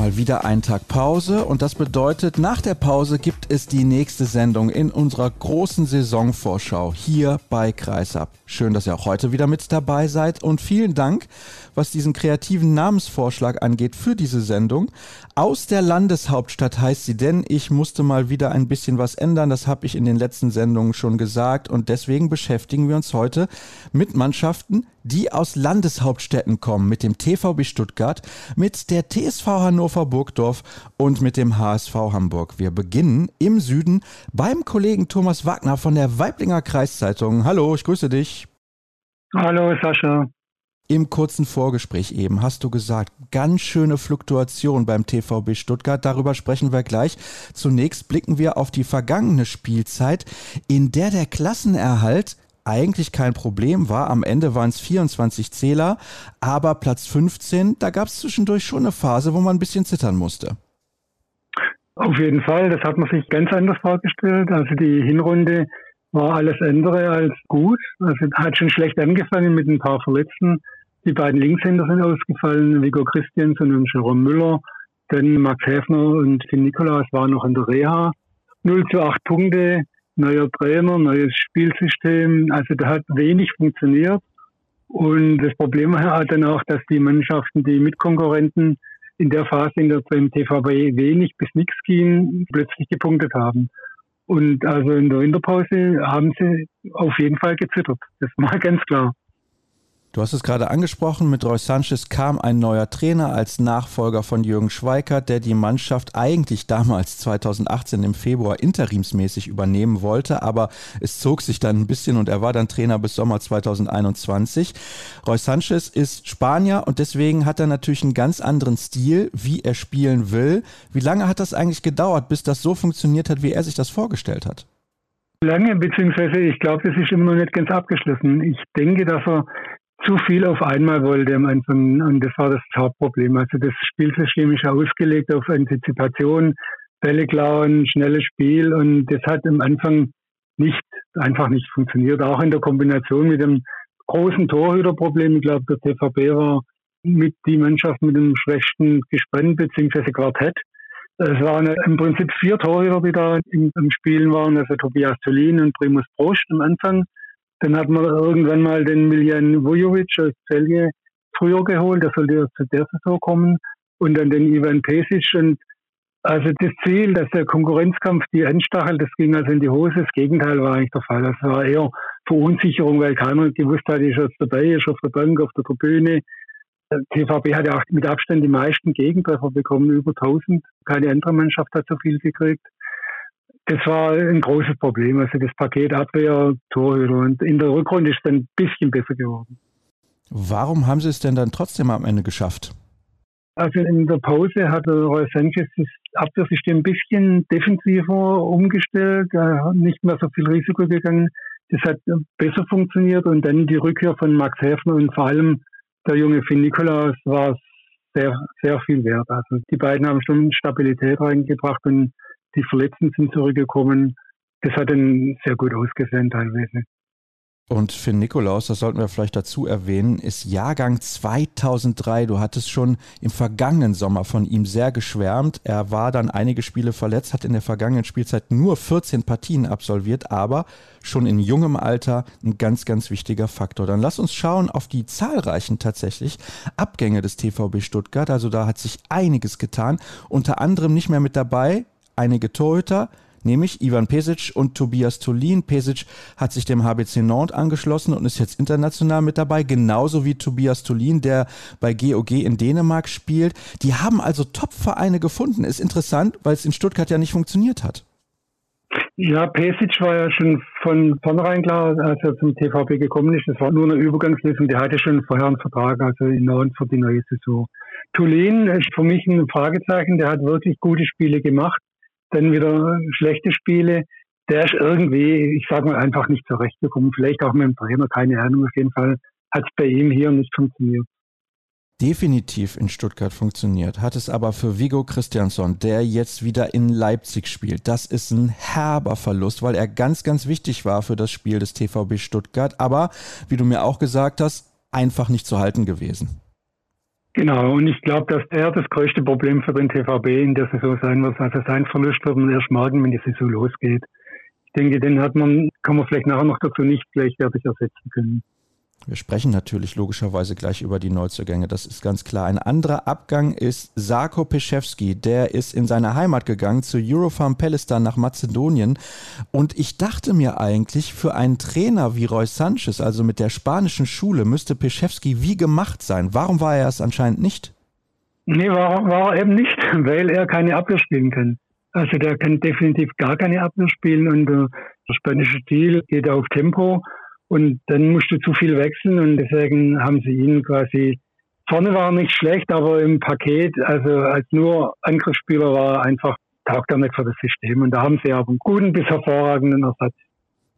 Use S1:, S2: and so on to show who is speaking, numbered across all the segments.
S1: Mal wieder einen Tag Pause. Und das bedeutet, nach der Pause gibt es die nächste Sendung in unserer großen Saisonvorschau hier bei Kreisab. Schön, dass ihr auch heute wieder mit dabei seid. Und vielen Dank, was diesen kreativen Namensvorschlag angeht für diese Sendung. Aus der Landeshauptstadt heißt sie denn, ich musste mal wieder ein bisschen was ändern, das habe ich in den letzten Sendungen schon gesagt. Und deswegen beschäftigen wir uns heute mit Mannschaften, die aus Landeshauptstädten kommen, mit dem TVB Stuttgart, mit der TSV Hannover Burgdorf und mit dem HSV Hamburg. Wir beginnen im Süden beim Kollegen Thomas Wagner von der Weiblinger Kreiszeitung. Hallo, ich grüße dich.
S2: Hallo, Sascha.
S1: Im kurzen Vorgespräch eben hast du gesagt, ganz schöne Fluktuation beim TVB Stuttgart. Darüber sprechen wir gleich. Zunächst blicken wir auf die vergangene Spielzeit, in der der Klassenerhalt eigentlich kein Problem war. Am Ende waren es 24 Zähler, aber Platz 15, da gab es zwischendurch schon eine Phase, wo man ein bisschen zittern musste.
S2: Auf jeden Fall, das hat man sich ganz anders vorgestellt. Also die Hinrunde war alles andere als gut. Also hat schon schlecht angefangen mit ein paar Verletzten. Die beiden Linkshänder sind ausgefallen, Vigo Christiansen und Jerome Müller. Dann Max Häfner und Finn Nikolaus waren noch in der Reha. 0 zu 8 Punkte, neuer Trainer, neues Spielsystem. Also da hat wenig funktioniert. Und das Problem hat dann auch, dass die Mannschaften, die Mitkonkurrenten in der Phase, in der beim TVB wenig bis nichts ging, plötzlich gepunktet haben. Und also in der Winterpause haben sie auf jeden Fall gezittert. Das war ganz klar.
S1: Du hast es gerade angesprochen, mit Roy Sanchez kam ein neuer Trainer als Nachfolger von Jürgen Schweikert, der die Mannschaft eigentlich damals 2018 im Februar interimsmäßig übernehmen wollte, aber es zog sich dann ein bisschen und er war dann Trainer bis Sommer 2021. Roy Sanchez ist Spanier und deswegen hat er natürlich einen ganz anderen Stil, wie er spielen will. Wie lange hat das eigentlich gedauert, bis das so funktioniert hat, wie er sich das vorgestellt hat?
S2: Lange, beziehungsweise ich glaube, das ist immer noch nicht ganz abgeschlossen. Ich denke, dass er zu viel auf einmal wollte am Anfang und das war das Hauptproblem. Also das Spielsystem ist ausgelegt auf Antizipation, Bälle klauen, schnelles Spiel und das hat am Anfang nicht, einfach nicht funktioniert. Auch in der Kombination mit dem großen Torhüterproblem. Ich glaube, der TVB war mit die Mannschaft mit dem schwächsten Gespann bzw. Quartett. Es waren im Prinzip vier Torhüter, die da im, Spielen waren, also Tobias Tolin und Primus Prost am Anfang. Dann hat man irgendwann mal den Miljan Vujovic aus Celje früher geholt, der sollte zu der Saison kommen. Und dann den Ivan Pesic. Und also das Ziel, dass der Konkurrenzkampf die anstachelt, das ging also in die Hose. Das Gegenteil war eigentlich der Fall. Das war eher Verunsicherung, weil keiner gewusst hat, ist jetzt dabei, ist auf der Bank, auf der Tribüne. TVB hat ja auch mit Abstand die meisten Gegentreffer bekommen, über 1000. Keine andere Mannschaft hat so viel gekriegt das war ein großes Problem. Also das Paket Abwehr, Torhüter. Und in der Rückrunde ist es dann ein bisschen besser geworden.
S1: Warum haben Sie es denn dann trotzdem am Ende geschafft?
S2: Also in der Pause hat Roy Sanchez das Abwehrsystem ein bisschen defensiver umgestellt, nicht mehr so viel Risiko gegangen. Das hat besser funktioniert und dann die Rückkehr von Max Häfner und vor allem der junge Finn Nikolaus war sehr, sehr viel wert. Also die beiden haben schon Stabilität reingebracht und die Verletzten sind zurückgekommen. Das hat dann sehr gut ausgesehen teilweise.
S1: Und Finn Nikolaus, das sollten wir vielleicht dazu erwähnen, ist Jahrgang 2003. Du hattest schon im vergangenen Sommer von ihm sehr geschwärmt. Er war dann einige Spiele verletzt, hat in der vergangenen Spielzeit nur 14 Partien absolviert, aber schon in jungem Alter ein ganz, ganz wichtiger Faktor. Dann lass uns schauen auf die zahlreichen tatsächlich Abgänge des TVB Stuttgart. Also da hat sich einiges getan. Unter anderem nicht mehr mit dabei einige Torhüter, nämlich Ivan Pesic und Tobias Tolin. Pesic hat sich dem HBC Nantes angeschlossen und ist jetzt international mit dabei, genauso wie Tobias Tolin, der bei GOG in Dänemark spielt. Die haben also Top-Vereine gefunden. Ist interessant, weil es in Stuttgart ja nicht funktioniert hat.
S2: Ja, Pesic war ja schon von vornherein klar, als er zum TVB gekommen ist. Das war nur eine Übergangslösung. Der hatte schon vorher einen Vertrag, also in Nantes für die neue Saison. Tulin ist für mich ein Fragezeichen. Der hat wirklich gute Spiele gemacht dann wieder schlechte Spiele. der ist irgendwie, ich sage mal, einfach nicht zurechtgekommen. Vielleicht auch mit dem Trainer, keine Ahnung. Auf jeden Fall hat es bei ihm hier nicht funktioniert
S1: definitiv in Stuttgart funktioniert, hat es aber für Vigo Christiansson, der jetzt wieder in Leipzig spielt. Das ist ein herber Verlust, weil er ganz, ganz wichtig war für das Spiel des TVB Stuttgart, aber wie du mir auch gesagt hast, einfach nicht zu halten gewesen.
S2: Genau, und ich glaube, dass er das größte Problem für den TVB in der Saison sein wird. Also sein Verlust wird man erst merken, wenn die Saison losgeht. Ich denke, den hat man, kann man vielleicht nachher noch dazu nicht gleichwertig ersetzen können.
S1: Wir sprechen natürlich logischerweise gleich über die Neuzugänge, das ist ganz klar. Ein anderer Abgang ist Sarko Peschewski, der ist in seine Heimat gegangen, zu Eurofarm Palestine nach Mazedonien. Und ich dachte mir eigentlich, für einen Trainer wie Roy Sanchez, also mit der spanischen Schule, müsste Peschewski wie gemacht sein. Warum war er es anscheinend nicht?
S2: Nee, war, war er eben nicht, weil er keine Abwehr spielen kann. Also der kann definitiv gar keine Abwehr spielen und äh, der spanische Stil geht auf Tempo und dann musste zu viel wechseln und deswegen haben sie ihn quasi, vorne war nicht schlecht, aber im Paket, also als nur Angriffsspieler war einfach, taugt er nicht für das System. Und da haben sie aber einen guten bis hervorragenden Ersatz.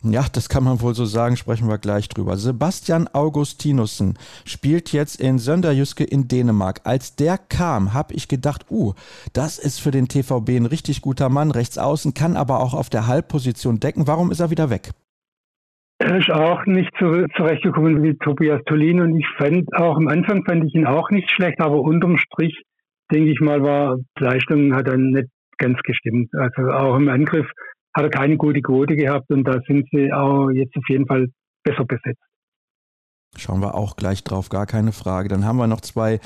S1: Ja, das kann man wohl so sagen, sprechen wir gleich drüber. Sebastian Augustinussen spielt jetzt in Sönderjyske in Dänemark. Als der kam, habe ich gedacht, uh, das ist für den TVB ein richtig guter Mann, rechts außen, kann aber auch auf der Halbposition decken. Warum ist er wieder weg?
S2: Er ist auch nicht zu, zurechtgekommen wie Tobias Tolin und ich fand auch am Anfang fand ich ihn auch nicht schlecht, aber unterm Strich denke ich mal war die Leistung hat dann nicht ganz gestimmt. Also auch im Angriff hat er keine gute Quote gehabt und da sind sie auch jetzt auf jeden Fall besser besetzt.
S1: Schauen wir auch gleich drauf, gar keine Frage. Dann haben wir noch zwei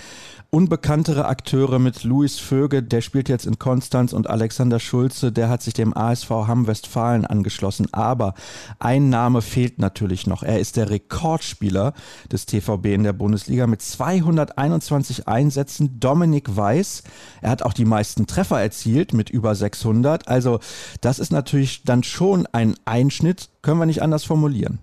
S1: unbekanntere Akteure mit Luis Vöge, der spielt jetzt in Konstanz und Alexander Schulze, der hat sich dem ASV Hamm Westfalen angeschlossen. Aber ein Name fehlt natürlich noch. Er ist der Rekordspieler des TVB in der Bundesliga mit 221 Einsätzen, Dominik Weiß. Er hat auch die meisten Treffer erzielt mit über 600. Also das ist natürlich dann schon ein Einschnitt, können wir nicht anders formulieren.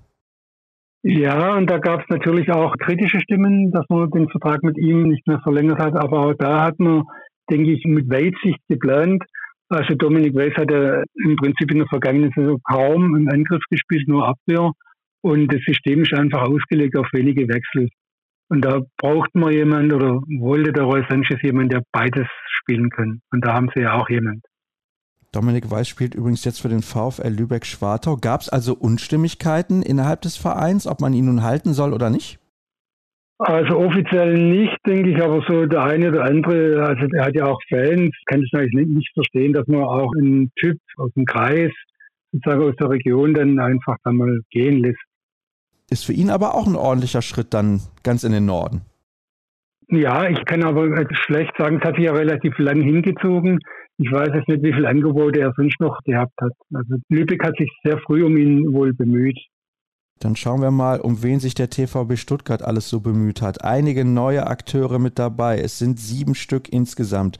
S2: Ja, und da gab es natürlich auch kritische Stimmen, dass man den Vertrag mit ihm nicht mehr verlängert hat. Aber auch da hat man, denke ich, mit Weitsicht geplant. Also Dominik Weiß hat ja im Prinzip in der vergangenen Saison kaum im Angriff gespielt, nur Abwehr. Und das System ist einfach ausgelegt auf wenige Wechsel. Und da braucht man jemand oder wollte der Roy Sanchez jemand, der beides spielen kann. Und da haben sie ja auch jemand.
S1: Dominik Weiß spielt übrigens jetzt für den VfL Lübeck-Schwartau. Gab es also Unstimmigkeiten innerhalb des Vereins, ob man ihn nun halten soll oder nicht?
S2: Also offiziell nicht, denke ich, aber so der eine oder andere, also er hat ja auch Fans, kann ich eigentlich nicht verstehen, dass man auch einen Typ aus dem Kreis, sozusagen aus der Region, dann einfach dann mal gehen lässt.
S1: Ist für ihn aber auch ein ordentlicher Schritt dann ganz in den Norden.
S2: Ja, ich kann aber schlecht sagen, es hat sich ja relativ lang hingezogen. Ich weiß jetzt nicht, wie viele Angebote er sonst noch gehabt hat. Also Lübeck hat sich sehr früh um ihn wohl bemüht.
S1: Dann schauen wir mal, um wen sich der TVB Stuttgart alles so bemüht hat. Einige neue Akteure mit dabei. Es sind sieben Stück insgesamt.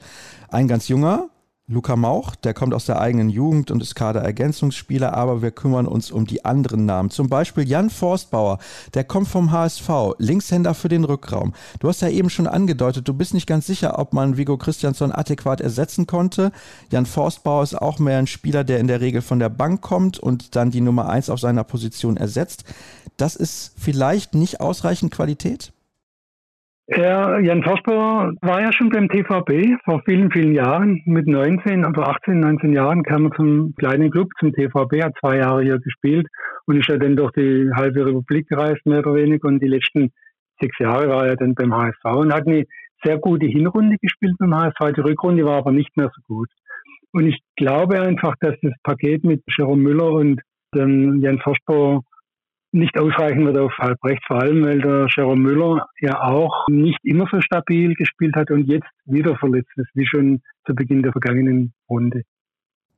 S1: Ein ganz junger, Luca Mauch, der kommt aus der eigenen Jugend und ist Kaderergänzungsspieler, aber wir kümmern uns um die anderen Namen. Zum Beispiel Jan Forstbauer, der kommt vom HSV, Linkshänder für den Rückraum. Du hast ja eben schon angedeutet, du bist nicht ganz sicher, ob man Vigo Christiansson adäquat ersetzen konnte. Jan Forstbauer ist auch mehr ein Spieler, der in der Regel von der Bank kommt und dann die Nummer eins auf seiner Position ersetzt. Das ist vielleicht nicht ausreichend Qualität?
S2: Er, Jan Vosper war ja schon beim TVB vor vielen, vielen Jahren. Mit 19, also 18, 19 Jahren kam er zum kleinen Club, zum TVB, hat zwei Jahre hier gespielt und ist ja dann durch die halbe Republik gereist, mehr oder weniger. Und die letzten sechs Jahre war er dann beim HSV und hat eine sehr gute Hinrunde gespielt beim HSV. Die Rückrunde war aber nicht mehr so gut. Und ich glaube einfach, dass das Paket mit Jerome Müller und ähm, Jan Vosper nicht ausreichen wird auf halb rechts, vor allem weil der Jerome Müller ja auch nicht immer so stabil gespielt hat und jetzt wieder verletzt ist, wie schon zu Beginn der vergangenen Runde.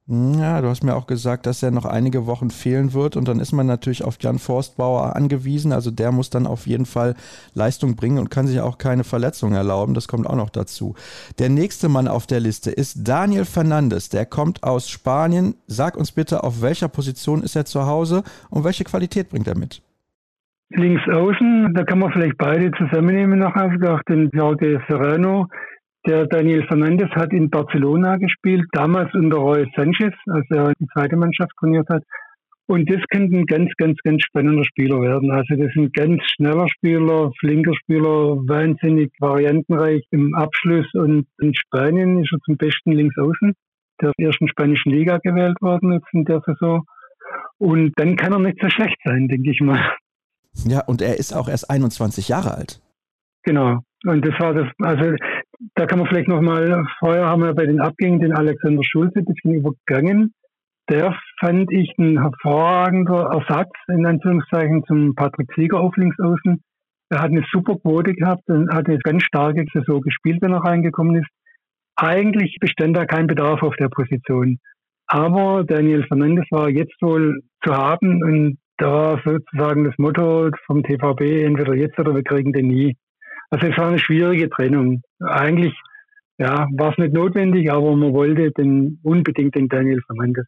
S1: Ja, du hast mir auch gesagt, dass er noch einige Wochen fehlen wird und dann ist man natürlich auf Jan Forstbauer angewiesen. Also der muss dann auf jeden Fall Leistung bringen und kann sich auch keine Verletzung erlauben. Das kommt auch noch dazu. Der nächste Mann auf der Liste ist Daniel Fernandes. Der kommt aus Spanien. Sag uns bitte, auf welcher Position ist er zu Hause und welche Qualität bringt er mit?
S2: Links außen, da kann man vielleicht beide zusammennehmen nachher, auch den Jorge Serrano Der Daniel Fernandes hat in Barcelona gespielt, damals unter Roy Sanchez, als er die zweite Mannschaft trainiert hat. Und das könnte ein ganz, ganz, ganz spannender Spieler werden. Also das ist ein ganz schneller Spieler, flinker Spieler, wahnsinnig variantenreich im Abschluss. Und in Spanien ist er zum besten Linksaußen der ersten spanischen Liga gewählt worden jetzt in der Saison. Und dann kann er nicht so schlecht sein, denke ich mal.
S1: Ja, und er ist auch erst 21 Jahre alt.
S2: Genau. Und das war das, also da kann man vielleicht nochmal, vorher haben wir bei den Abgängen den Alexander Schulze ein bisschen übergangen der fand ich ein hervorragender Ersatz, in Anführungszeichen, zum Patrick Sieger auf Linksaußen. Er hat eine super Quote gehabt und hat eine ganz starke Saison gespielt, wenn er reingekommen ist. Eigentlich bestand da kein Bedarf auf der Position. Aber Daniel Fernandes war jetzt wohl zu haben und da war sozusagen das Motto vom TVB, entweder jetzt oder wir kriegen den nie. Also es war eine schwierige Trennung. Eigentlich ja, war es nicht notwendig, aber man wollte den, unbedingt den Daniel Fernandes.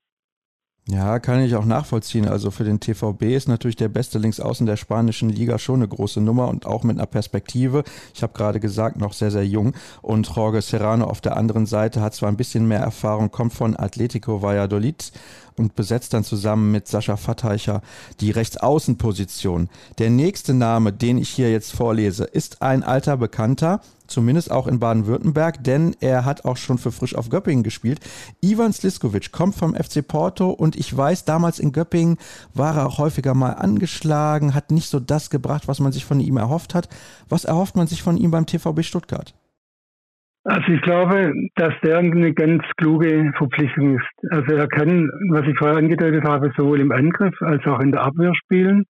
S1: Ja, kann ich auch nachvollziehen. Also für den TVB ist natürlich der beste Linksaußen der spanischen Liga schon eine große Nummer und auch mit einer Perspektive. Ich habe gerade gesagt, noch sehr, sehr jung. Und Jorge Serrano auf der anderen Seite hat zwar ein bisschen mehr Erfahrung, kommt von Atletico Valladolid und besetzt dann zusammen mit Sascha Fatteicher die Rechtsaußenposition. Der nächste Name, den ich hier jetzt vorlese, ist ein alter Bekannter, zumindest auch in Baden-Württemberg, denn er hat auch schon für Frisch auf Göppingen gespielt. Ivan Sliskovic kommt vom FC Porto und ich weiß, damals in Göppingen war er auch häufiger mal angeschlagen, hat nicht so das gebracht, was man sich von ihm erhofft hat. Was erhofft man sich von ihm beim TVB Stuttgart?
S2: Also ich glaube, dass der eine ganz kluge Verpflichtung ist. Also er kann, was ich vorher angedeutet habe, sowohl im Angriff als auch in der Abwehr spielen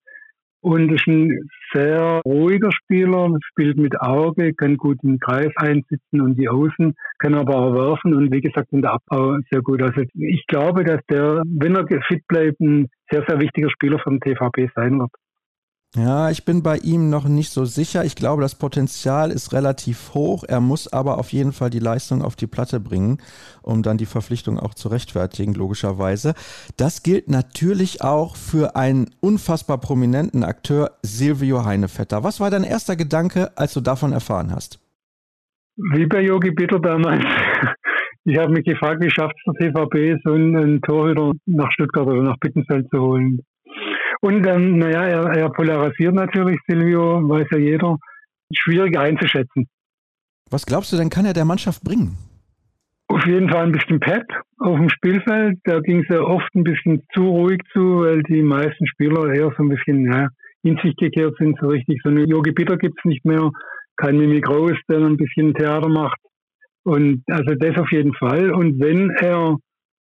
S2: und ist ein sehr ruhiger Spieler, spielt mit Auge, kann gut im Kreis einsitzen und die Außen, kann aber auch werfen und wie gesagt in der Abbau sehr gut. Also ich glaube, dass der, wenn er fit bleibt, ein sehr, sehr wichtiger Spieler vom TVP sein wird.
S1: Ja, ich bin bei ihm noch nicht so sicher. Ich glaube, das Potenzial ist relativ hoch. Er muss aber auf jeden Fall die Leistung auf die Platte bringen, um dann die Verpflichtung auch zu rechtfertigen, logischerweise. Das gilt natürlich auch für einen unfassbar prominenten Akteur, Silvio Heinevetter. Was war dein erster Gedanke, als du davon erfahren hast?
S2: Wie bei Yogi Bitter damals. Ich habe mich gefragt, wie schafft es der TVB, so einen Torhüter nach Stuttgart oder nach Bittenfeld zu holen. Und ähm, naja, er, er polarisiert natürlich, Silvio, weiß ja jeder. Schwierig einzuschätzen.
S1: Was glaubst du denn, kann er der Mannschaft bringen?
S2: Auf jeden Fall ein bisschen Pep auf dem Spielfeld. Da ging es ja oft ein bisschen zu ruhig zu, weil die meisten Spieler eher so ein bisschen ja, in sich gekehrt sind. So richtig so eine Yogi Bitter gibt es nicht mehr. Kein Mimi Groß, der ein bisschen Theater macht. Und also das auf jeden Fall. Und wenn er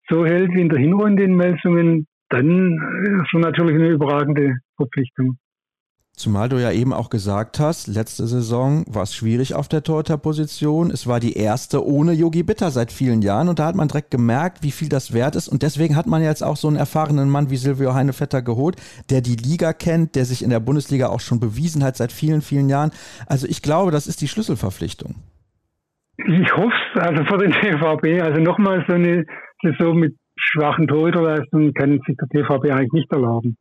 S2: so hält wie in der Hinrunde in Melsungen, dann ist es natürlich eine überragende Verpflichtung.
S1: Zumal du ja eben auch gesagt hast, letzte Saison war es schwierig auf der Torhüterposition. Es war die erste ohne Yogi Bitter seit vielen Jahren und da hat man direkt gemerkt, wie viel das wert ist. Und deswegen hat man jetzt auch so einen erfahrenen Mann wie Silvio Heinevetter geholt, der die Liga kennt, der sich in der Bundesliga auch schon bewiesen hat seit vielen, vielen Jahren. Also ich glaube, das ist die Schlüsselverpflichtung.
S2: Ich hoffe es, also für den TVB. Also nochmal so eine Saison mit schwachen Torhüterleistungen kann sich der TVB eigentlich nicht erlauben.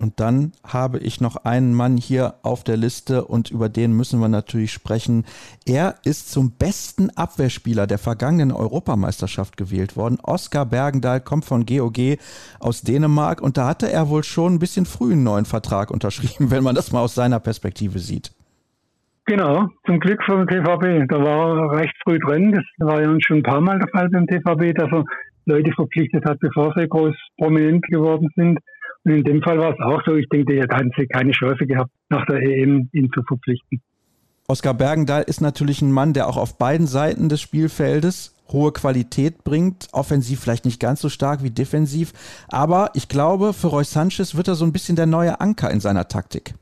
S1: Und dann habe ich noch einen Mann hier auf der Liste und über den müssen wir natürlich sprechen. Er ist zum besten Abwehrspieler der vergangenen Europameisterschaft gewählt worden. Oskar Bergendahl kommt von GOG aus Dänemark und da hatte er wohl schon ein bisschen früh einen neuen Vertrag unterschrieben, wenn man das mal aus seiner Perspektive sieht.
S2: Genau, zum Glück vom TVB. Da war er recht früh drin. Das war ja schon ein paar Mal der Fall beim TVB, dass er Leute verpflichtet hat, bevor sie groß prominent geworden sind. Und in dem Fall war es auch so. Ich denke, er hat keine Chance gehabt, nach der EM ihn zu verpflichten.
S1: Oskar Bergendahl ist natürlich ein Mann, der auch auf beiden Seiten des Spielfeldes hohe Qualität bringt. Offensiv vielleicht nicht ganz so stark wie defensiv. Aber ich glaube, für Roy Sanchez wird er so ein bisschen der neue Anker in seiner Taktik.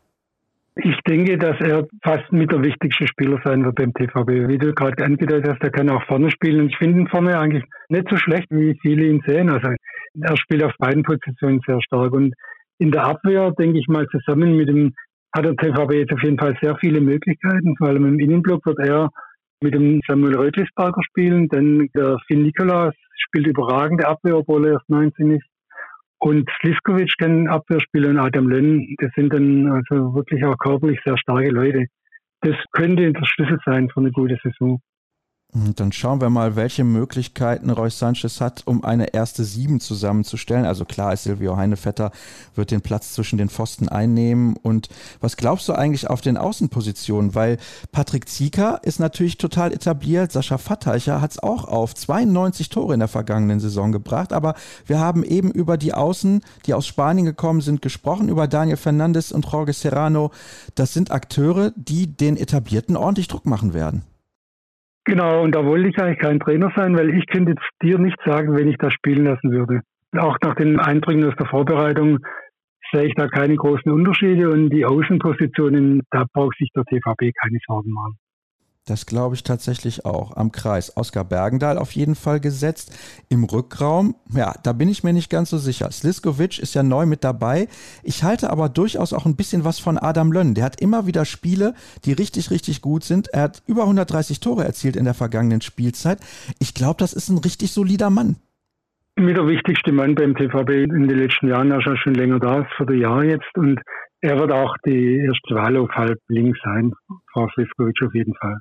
S2: Ich denke, dass er fast mit der wichtigste Spieler sein wird beim TVB. Wie du gerade angedeutet hast, er kann auch vorne spielen. Und ich finde ihn vorne eigentlich nicht so schlecht, wie viele ihn sehen. Also er spielt auf beiden Positionen sehr stark. Und in der Abwehr, denke ich mal, zusammen mit dem, hat der TVB jetzt auf jeden Fall sehr viele Möglichkeiten. Vor allem im Innenblock wird er mit dem Samuel Rötlisberger spielen. Denn der Finn Nikolaus spielt überragende Abwehr, obwohl er erst 19 ist. Und Sliskovic kann Abwehrspieler und Adam Lönn, das sind dann also wirklich auch körperlich sehr starke Leute. Das könnte der Schlüssel sein für eine gute Saison.
S1: Dann schauen wir mal, welche Möglichkeiten Roy Sanchez hat, um eine erste Sieben zusammenzustellen. Also klar ist Silvio Heinevetter wird den Platz zwischen den Pfosten einnehmen. Und was glaubst du eigentlich auf den Außenpositionen? Weil Patrick Zieker ist natürlich total etabliert. Sascha Vatteicher hat es auch auf 92 Tore in der vergangenen Saison gebracht. Aber wir haben eben über die Außen, die aus Spanien gekommen sind, gesprochen, über Daniel Fernandes und Jorge Serrano. Das sind Akteure, die den Etablierten ordentlich Druck machen werden.
S2: Genau, und da wollte ich eigentlich kein Trainer sein, weil ich könnte jetzt dir nicht sagen, wenn ich das spielen lassen würde. Auch nach den Eindrücken aus der Vorbereitung sehe ich da keine großen Unterschiede und die Außenpositionen, da braucht sich der TVB keine Sorgen machen.
S1: Das glaube ich tatsächlich auch. Am Kreis. Oskar Bergendahl auf jeden Fall gesetzt. Im Rückraum, ja, da bin ich mir nicht ganz so sicher. Sliskovic ist ja neu mit dabei. Ich halte aber durchaus auch ein bisschen was von Adam Lönn. Der hat immer wieder Spiele, die richtig, richtig gut sind. Er hat über 130 Tore erzielt in der vergangenen Spielzeit. Ich glaube, das ist ein richtig solider Mann.
S2: Mit der wichtigste Mann beim TVB in den letzten Jahren, er ist schon länger da, für die Jahr jetzt. Und er wird auch die erste Wahl auf halb links sein, Frau Sliskovic auf jeden Fall.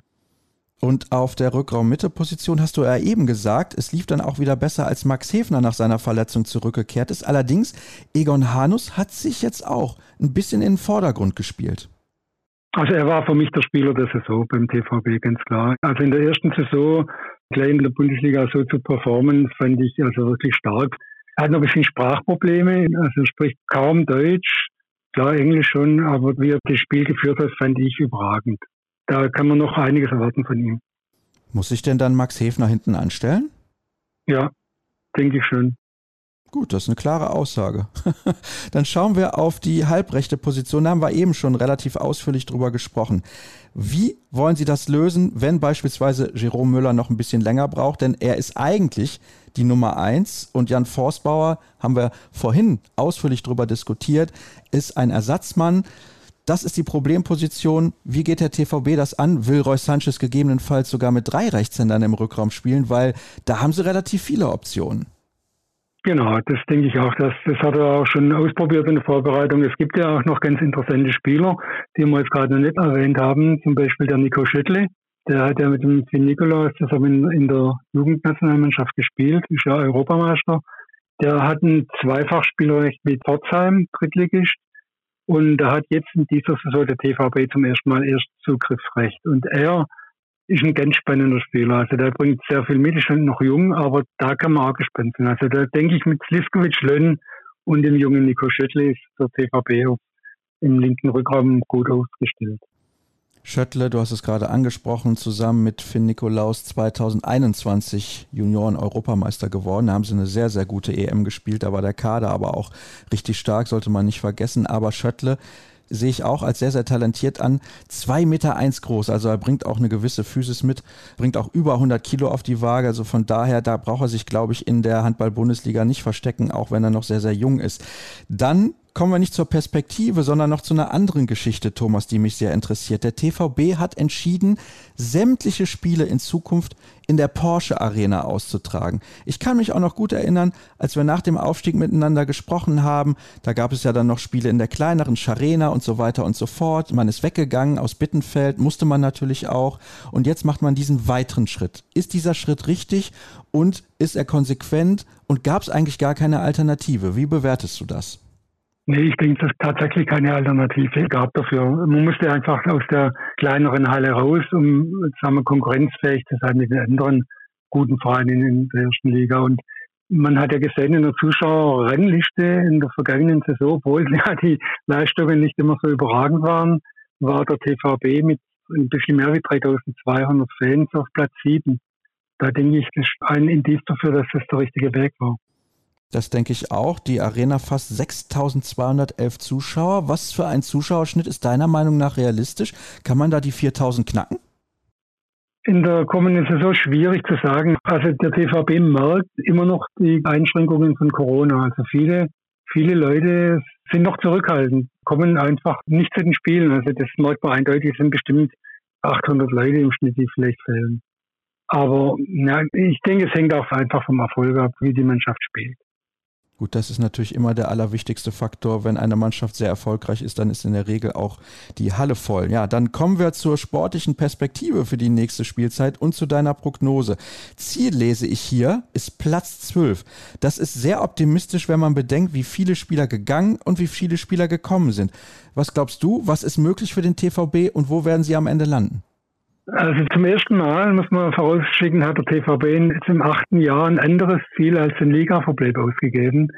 S1: Und auf der Rückraum-Mitte-Position hast du ja eben gesagt, es lief dann auch wieder besser, als Max Hefner nach seiner Verletzung zurückgekehrt ist. Allerdings, Egon Hanus hat sich jetzt auch ein bisschen in den Vordergrund gespielt.
S2: Also er war für mich der Spieler der Saison beim TVB, ganz klar. Also in der ersten Saison gleich in der Bundesliga so zu performen, fand ich also wirklich stark. Er hat noch ein bisschen Sprachprobleme, also er spricht kaum Deutsch, klar Englisch schon, aber wie er das Spiel geführt hat, fand ich überragend da kann man noch einiges erwarten von ihm.
S1: Muss ich denn dann Max Hefner hinten anstellen?
S2: Ja, denke ich schon.
S1: Gut, das ist eine klare Aussage. Dann schauen wir auf die halbrechte Position. Da haben wir eben schon relativ ausführlich drüber gesprochen. Wie wollen Sie das lösen, wenn beispielsweise Jerome Müller noch ein bisschen länger braucht? Denn er ist eigentlich die Nummer eins und Jan Forstbauer, haben wir vorhin ausführlich drüber diskutiert, ist ein Ersatzmann. Das ist die Problemposition. Wie geht der TVB das an? Will Roy Sanchez gegebenenfalls sogar mit drei Rechtshändern im Rückraum spielen? Weil da haben sie relativ viele Optionen.
S2: Genau, das denke ich auch. Das, das hat er auch schon ausprobiert in der Vorbereitung. Es gibt ja auch noch ganz interessante Spieler, die wir jetzt gerade noch nicht erwähnt haben. Zum Beispiel der Nico Schüttle. Der hat ja mit dem Finn Nikolaus zusammen in der Jugendnationalmannschaft gespielt, ist ja Europameister. Der hat ein Zweifachspielrecht mit Pforzheim, Drittligist. Und da hat jetzt in dieser Saison der TVB zum ersten Mal erst Zugriffsrecht. Und er ist ein ganz spannender Spieler. Also der bringt sehr viel mit, ist noch jung, aber da kann man auch gespannt sein. Also da denke ich mit Sliskovic, Lönn und dem jungen Nico Schöttli ist der TVB im linken Rückraum gut aufgestellt.
S1: Schöttle, du hast es gerade angesprochen, zusammen mit Finn Nikolaus 2021 Junioren-Europameister geworden. Da haben sie eine sehr, sehr gute EM gespielt. Da war der Kader aber auch richtig stark, sollte man nicht vergessen. Aber Schöttle sehe ich auch als sehr, sehr talentiert an. Zwei Meter eins groß, also er bringt auch eine gewisse Physis mit, bringt auch über 100 Kilo auf die Waage. Also von daher, da braucht er sich, glaube ich, in der Handball-Bundesliga nicht verstecken, auch wenn er noch sehr, sehr jung ist. Dann kommen wir nicht zur Perspektive, sondern noch zu einer anderen Geschichte, Thomas, die mich sehr interessiert. Der TVB hat entschieden, sämtliche Spiele in Zukunft in der Porsche Arena auszutragen. Ich kann mich auch noch gut erinnern, als wir nach dem Aufstieg miteinander gesprochen haben, da gab es ja dann noch Spiele in der kleineren Scharena und so weiter und so fort. Man ist weggegangen aus Bittenfeld, musste man natürlich auch. Und jetzt macht man diesen weiteren Schritt. Ist dieser Schritt richtig und ist er konsequent und gab es eigentlich gar keine Alternative? Wie bewertest du das?
S2: Nee, ich denke, dass es tatsächlich keine Alternative gab dafür. Man musste einfach aus der kleineren Halle raus, um sagen wir, konkurrenzfähig zu sein mit den anderen guten Vereinen in der ersten Liga. Und man hat ja gesehen in der Zuschauerrennliste in der vergangenen Saison, obwohl ja die Leistungen nicht immer so überragend waren, war der TVB mit ein bisschen mehr wie 3200 Fans auf Platz 7. Da denke ich, das ist ein Indiz dafür, dass das der richtige Weg war.
S1: Das denke ich auch. Die Arena fast 6211 Zuschauer. Was für ein Zuschauerschnitt ist deiner Meinung nach realistisch? Kann man da die 4000 knacken?
S2: In der kommenden Saison schwierig zu sagen. Also der TVB merkt immer noch die Einschränkungen von Corona. Also viele, viele Leute sind noch zurückhaltend, kommen einfach nicht zu den Spielen. Also das merkt man eindeutig, es sind bestimmt 800 Leute im Schnitt, die vielleicht fehlen. Aber ja, ich denke, es hängt auch einfach vom Erfolg ab, wie die Mannschaft spielt.
S1: Gut, das ist natürlich immer der allerwichtigste Faktor. Wenn eine Mannschaft sehr erfolgreich ist, dann ist in der Regel auch die Halle voll. Ja, dann kommen wir zur sportlichen Perspektive für die nächste Spielzeit und zu deiner Prognose. Ziel lese ich hier, ist Platz 12. Das ist sehr optimistisch, wenn man bedenkt, wie viele Spieler gegangen und wie viele Spieler gekommen sind. Was glaubst du, was ist möglich für den TVB und wo werden sie am Ende landen?
S2: Also zum ersten Mal, muss man vorausschicken, hat der TVB jetzt im achten Jahr ein anderes Ziel als den Liga-Verbleib ausgegeben.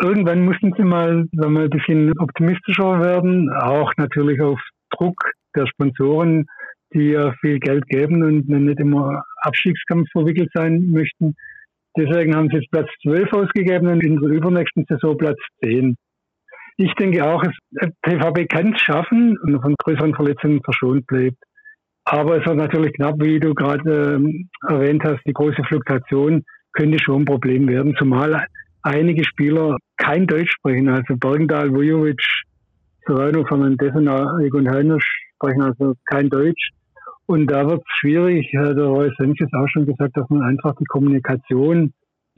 S2: Irgendwann mussten sie mal, sagen wir, ein bisschen optimistischer werden, auch natürlich auf Druck der Sponsoren, die ja viel Geld geben und nicht immer Abstiegskampf verwickelt sein möchten. Deswegen haben sie jetzt Platz 12 ausgegeben und in der übernächsten Saison Platz 10. Ich denke auch, TVB kann es schaffen und von größeren Verletzungen verschont bleibt. Aber es wird natürlich knapp, wie du gerade ähm, erwähnt hast, die große Fluktuation könnte schon ein Problem werden, zumal einige Spieler kein Deutsch sprechen. Also Bergendahl, Vujovic, Serrano, Fernandez und Egon Heiner sprechen also kein Deutsch. Und da wird es schwierig, der Roy Sanchez auch schon gesagt, dass man einfach die Kommunikation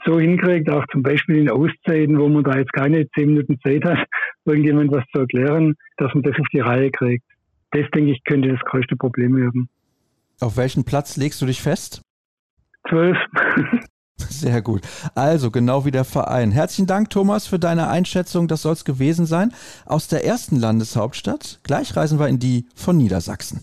S2: so hinkriegt, auch zum Beispiel in Auszeiten, wo man da jetzt keine zehn Minuten Zeit hat, irgendjemand was zu erklären, dass man das auf die Reihe kriegt das, denke ich, könnte das größte Problem werden.
S1: Auf welchen Platz legst du dich fest?
S2: Zwölf.
S1: Sehr gut. Also genau wie der Verein. Herzlichen Dank, Thomas, für deine Einschätzung. Das soll es gewesen sein. Aus der ersten Landeshauptstadt. Gleich reisen wir in die von Niedersachsen.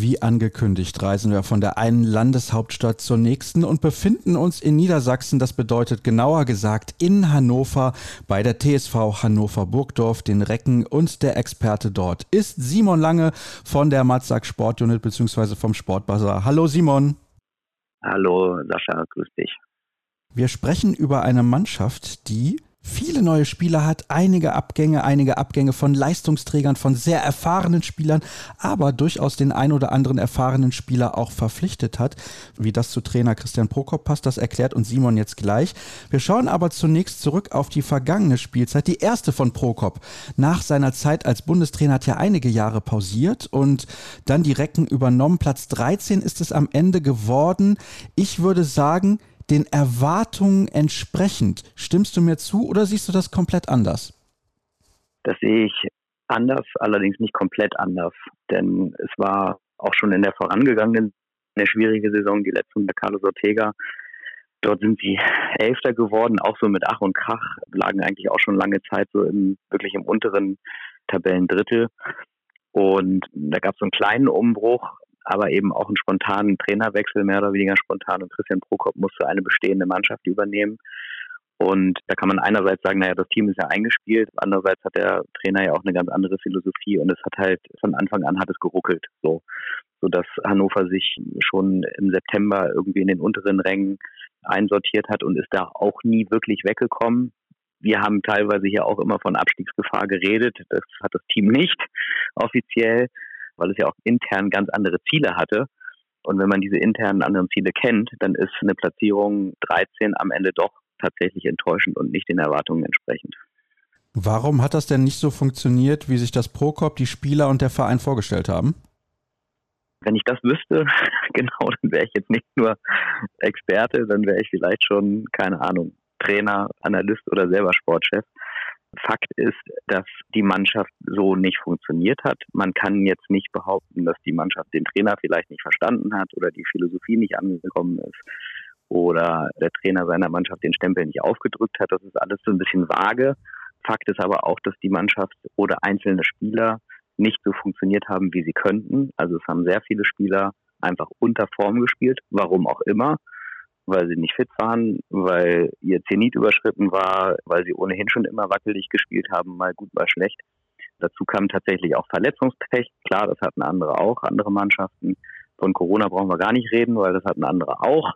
S1: Wie angekündigt reisen wir von der einen Landeshauptstadt zur nächsten und befinden uns in Niedersachsen. Das bedeutet genauer gesagt in Hannover bei der TSV Hannover Burgdorf, den Recken und der Experte dort ist Simon Lange von der Matzak Sportunit bzw. vom Sportbazar. Hallo Simon.
S3: Hallo Sascha, grüß dich.
S1: Wir sprechen über eine Mannschaft, die viele neue Spieler hat, einige Abgänge, einige Abgänge von Leistungsträgern, von sehr erfahrenen Spielern, aber durchaus den ein oder anderen erfahrenen Spieler auch verpflichtet hat. Wie das zu Trainer Christian Prokop passt, das erklärt uns Simon jetzt gleich. Wir schauen aber zunächst zurück auf die vergangene Spielzeit, die erste von Prokop. Nach seiner Zeit als Bundestrainer hat er einige Jahre pausiert und dann die Recken übernommen. Platz 13 ist es am Ende geworden. Ich würde sagen, den Erwartungen entsprechend. Stimmst du mir zu oder siehst du das komplett anders?
S3: Das sehe ich anders, allerdings nicht komplett anders. Denn es war auch schon in der vorangegangenen, eine schwierige Saison, die letzte der Carlos Ortega. Dort sind sie Elfter geworden, auch so mit Ach und Krach, lagen eigentlich auch schon lange Zeit so im, wirklich im unteren Tabellendrittel. Und da gab es so einen kleinen Umbruch, aber eben auch einen spontanen Trainerwechsel, mehr oder weniger spontan. Und Christian Prokop musste eine bestehende Mannschaft übernehmen. Und da kann man einerseits sagen, naja, das Team ist ja eingespielt, andererseits hat der Trainer ja auch eine ganz andere Philosophie und es hat halt von Anfang an hat es geruckelt, so, dass Hannover sich schon im September irgendwie in den unteren Rängen einsortiert hat und ist da auch nie wirklich weggekommen. Wir haben teilweise hier auch immer von Abstiegsgefahr geredet. Das hat das Team nicht offiziell weil es ja auch intern ganz andere Ziele hatte. Und wenn man diese internen anderen Ziele kennt, dann ist eine Platzierung 13 am Ende doch tatsächlich enttäuschend und nicht den Erwartungen entsprechend.
S1: Warum hat das denn nicht so funktioniert, wie sich das Prokop, die Spieler und der Verein vorgestellt haben?
S3: Wenn ich das wüsste, genau, dann wäre ich jetzt nicht nur Experte, dann wäre ich vielleicht schon, keine Ahnung, Trainer, Analyst oder selber Sportchef. Fakt ist, dass die Mannschaft so nicht funktioniert hat. Man kann jetzt nicht behaupten, dass die Mannschaft den Trainer vielleicht nicht verstanden hat oder die Philosophie nicht angekommen ist oder der Trainer seiner Mannschaft den Stempel nicht aufgedrückt hat. Das ist alles so ein bisschen vage. Fakt ist aber auch, dass die Mannschaft oder einzelne Spieler nicht so funktioniert haben, wie sie könnten. Also es haben sehr viele Spieler einfach unter Form gespielt, warum auch immer weil sie nicht fit waren, weil ihr Zenit überschritten war, weil sie ohnehin schon immer wackelig gespielt haben, mal gut, mal schlecht. Dazu kam tatsächlich auch Verletzungspech. Klar, das hatten andere auch, andere Mannschaften. Von Corona brauchen wir gar nicht reden, weil das hatten andere auch.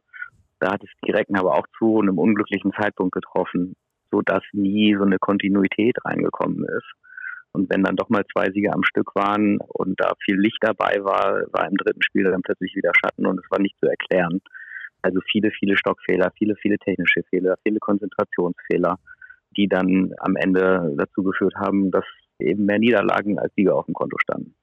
S3: Da hat es die Recken aber auch zu einem unglücklichen Zeitpunkt getroffen, so dass nie so eine Kontinuität reingekommen ist. Und wenn dann doch mal zwei Siege am Stück waren und da viel Licht dabei war, war im dritten Spiel dann plötzlich wieder Schatten und es war nicht zu erklären. Also viele, viele Stockfehler, viele, viele technische Fehler, viele Konzentrationsfehler, die dann am Ende dazu geführt haben, dass eben mehr Niederlagen als Sieger auf dem Konto standen.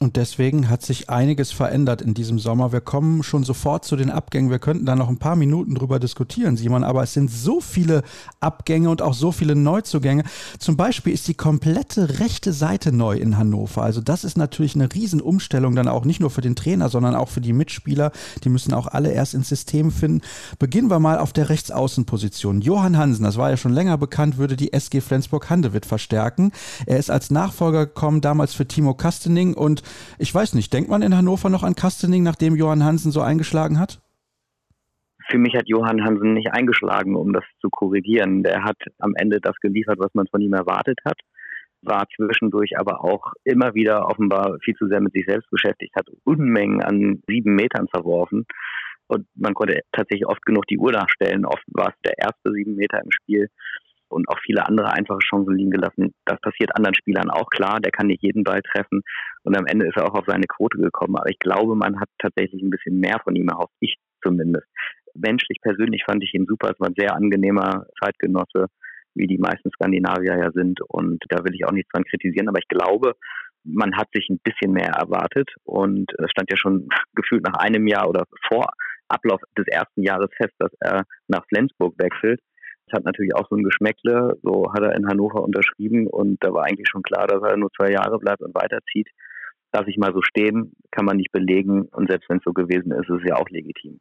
S1: Und deswegen hat sich einiges verändert in diesem Sommer. Wir kommen schon sofort zu den Abgängen. Wir könnten da noch ein paar Minuten drüber diskutieren, Simon, aber es sind so viele Abgänge und auch so viele Neuzugänge. Zum Beispiel ist die komplette rechte Seite neu in Hannover. Also das ist natürlich eine Riesenumstellung dann auch nicht nur für den Trainer, sondern auch für die Mitspieler. Die müssen auch alle erst ins System finden. Beginnen wir mal auf der Rechtsaußenposition. Johann Hansen, das war ja schon länger bekannt, würde die SG Flensburg-Handewitt verstärken. Er ist als Nachfolger gekommen, damals für Timo Kastening und ich weiß nicht, denkt man in Hannover noch an Kastening, nachdem Johann Hansen so eingeschlagen hat?
S3: Für mich hat Johann Hansen nicht eingeschlagen, um das zu korrigieren. Der hat am Ende das geliefert, was man von ihm erwartet hat, war zwischendurch aber auch immer wieder offenbar viel zu sehr mit sich selbst beschäftigt, hat Unmengen an sieben Metern verworfen. Und man konnte tatsächlich oft genug die Uhr nachstellen. Oft war es der erste sieben Meter im Spiel und auch viele andere einfache Chancen liegen gelassen. Das passiert anderen Spielern auch klar. Der kann nicht jeden Ball treffen. Und am Ende ist er auch auf seine Quote gekommen. Aber ich glaube, man hat tatsächlich ein bisschen mehr von ihm erhofft. Ich zumindest. Menschlich, persönlich fand ich ihn super. Es war ein sehr angenehmer Zeitgenosse, wie die meisten Skandinavier ja sind. Und da will ich auch nichts dran kritisieren. Aber ich glaube, man hat sich ein bisschen mehr erwartet. Und es stand ja schon gefühlt nach einem Jahr oder vor Ablauf des ersten Jahres fest, dass er nach Flensburg wechselt. Das hat natürlich auch so ein Geschmäckle. So hat er in Hannover unterschrieben und da war eigentlich schon klar, dass er nur zwei Jahre bleibt und weiterzieht. Darf ich mal so stehen, kann man nicht belegen und selbst wenn es so gewesen ist, ist es ja auch legitim.